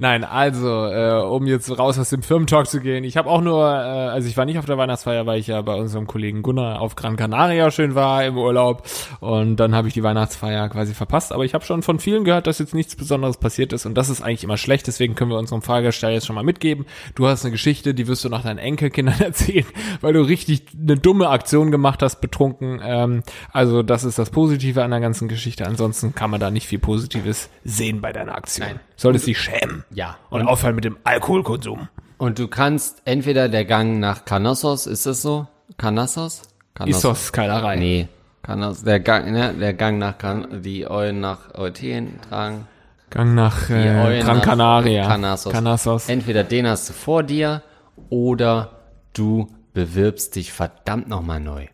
Nein, also, äh, um jetzt raus aus dem Firmentalk zu gehen, ich habe auch nur, äh, also ich war nicht auf der Weihnachtsfeier, weil ich ja bei unserem Kollegen Gunnar auf Gran Canaria schön war im Urlaub und dann habe ich die Weihnachtsfeier quasi verpasst, aber ich habe schon von vielen gehört, dass jetzt nichts Besonderes passiert ist und das ist eigentlich immer schlecht, deswegen können wir unserem Fragesteller jetzt schon mal mitgeben. Du hast eine Geschichte, die wirst du noch deinen Enkelkindern erzählen, weil du richtig eine dumme Aktion gemacht hast, betrunken. Ähm, also das ist das Positive an der ganzen Geschichte. Ansonsten kann man da nicht viel Positives sehen bei deiner Aktion. Nein. Solltest dich schämen. Ja. Und aufhören mit dem Alkoholkonsum. Und du kannst entweder der Gang nach Canassos, ist das so? Canassos. Issos Keilerei. Nee. Canassos, der Gang, ne, der Gang nach Can die Eulen nach Eutin tragen. Gang nach äh, Gran Canaria. Canassos. Canassos. Entweder den hast du vor dir oder du bewirbst dich verdammt nochmal neu.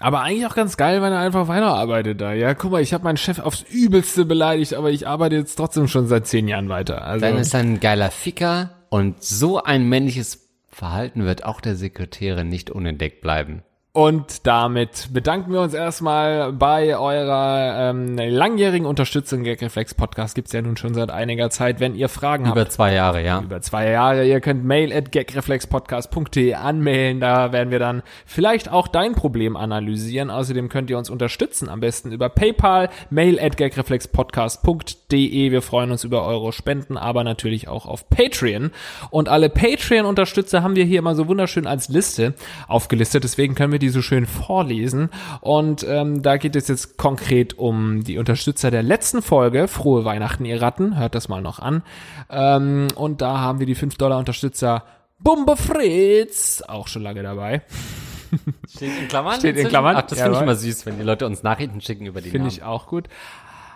Aber eigentlich auch ganz geil, wenn er einfach weiterarbeitet da. Ja, guck mal, ich habe meinen Chef aufs Übelste beleidigt, aber ich arbeite jetzt trotzdem schon seit zehn Jahren weiter. Also Dann ist er ein geiler Ficker und so ein männliches Verhalten wird auch der Sekretärin nicht unentdeckt bleiben. Und damit bedanken wir uns erstmal bei eurer ähm, langjährigen Unterstützung. Gagreflex Podcast gibt's ja nun schon seit einiger Zeit. Wenn ihr Fragen habt, Über zwei Jahre, ja. über zwei Jahre. Ihr könnt mail at gagreflexpodcast.de anmailen. Da werden wir dann vielleicht auch dein Problem analysieren. Außerdem könnt ihr uns unterstützen. Am besten über PayPal, mail at gagreflexpodcast.de. Wir freuen uns über eure Spenden, aber natürlich auch auf Patreon. Und alle Patreon-Unterstützer haben wir hier immer so wunderschön als Liste aufgelistet. Deswegen können wir die so schön vorlesen. Und ähm, da geht es jetzt konkret um die Unterstützer der letzten Folge. Frohe Weihnachten, ihr Ratten. Hört das mal noch an. Ähm, und da haben wir die 5-Dollar-Unterstützer Bumbe Fritz, auch schon lange dabei. Steht in Klammern? Steht in Klammern, Ach, das finde ich immer süß, wenn die Leute uns Nachrichten schicken über die Finde ich auch gut.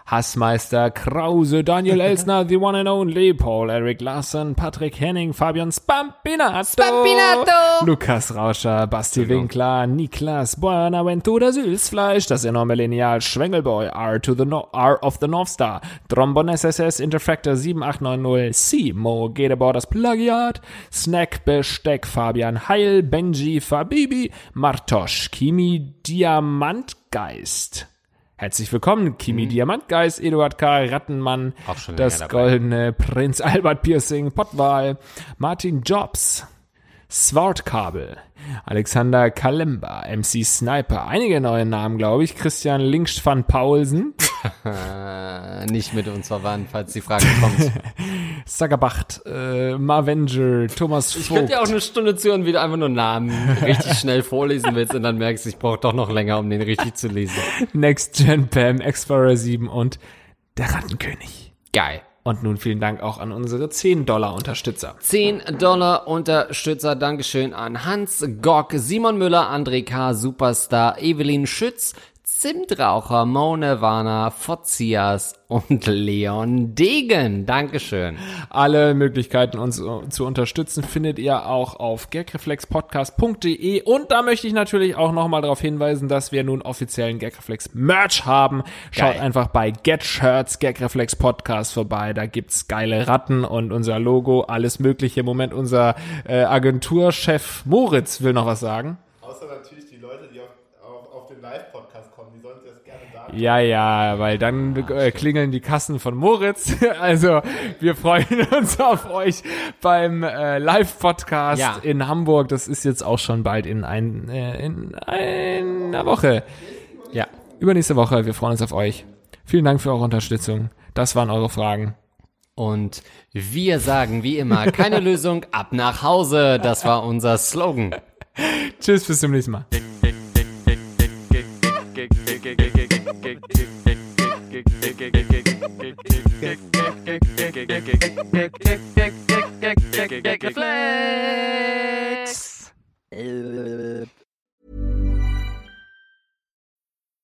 Hassmeister, Krause, Daniel Elsner, The One and Only, Paul Eric Larsen, Patrick Henning, Fabian Spampinato, Spampinato! Lukas Rauscher, Basti Winkler, Niklas Buenaventura Sülsfleisch, das enorme Lineal, Schwengelboy, R, to the no R of the North Star, Trombon SSS, Interfractor 7890, Simo, Gedebord, das Plagiat, Snack, Besteck, Fabian Heil, Benji, Fabibi, Martosch, Kimi, Diamantgeist. Herzlich willkommen, Kimi Diamantgeist, Eduard K. Rattenmann, das goldene Prinz Albert Piercing, Pottwal, Martin Jobs, Swartkabel, Alexander Kalemba, MC Sniper, einige neue Namen, glaube ich, Christian Linkst van Paulsen, nicht mit uns verwandt, falls die Frage kommt. Sackerbacht, äh, Marvenger, Thomas Ich Vogt. könnte ja auch eine Stunde zuhören, wie du einfach nur Namen richtig schnell vorlesen willst und dann merkst, ich brauche doch noch länger, um den richtig zu lesen. Next Gen Pam, Explorer 7 und der Rattenkönig. Geil. Und nun vielen Dank auch an unsere 10 Dollar Unterstützer. 10 Dollar Unterstützer, Dankeschön an Hans Gock, Simon Müller, André K., Superstar, Evelyn Schütz, Zimtraucher, Mone Warner, Fotzias und Leon Degen. Dankeschön. Alle Möglichkeiten, uns äh, zu unterstützen, findet ihr auch auf gagreflexpodcast.de. Und da möchte ich natürlich auch nochmal darauf hinweisen, dass wir nun offiziellen Gagreflex Merch haben. Schaut Geil. einfach bei Get Shirts Gagreflex Podcast vorbei. Da gibt's geile Ratten und unser Logo, alles mögliche. Im Moment unser äh, Agenturchef Moritz will noch was sagen. Außer natürlich die Leute, die auf, auf, auf den Live-Podcast kommen, die sollen das gerne sagen. Ja, ja, weil dann äh, klingeln die Kassen von Moritz. Also wir freuen uns auf euch beim äh, Live-Podcast Ja. in Hamburg. Das ist jetzt auch schon bald in, ein, äh, in einer Woche. Ja. Übernächste Woche. Wir freuen uns auf euch. Vielen Dank für eure Unterstützung. Das waren eure Fragen. Und wir sagen wie immer, keine Lösung, ab nach Hause. Das war unser Slogan. Tschüss, bis zum nächsten Mal.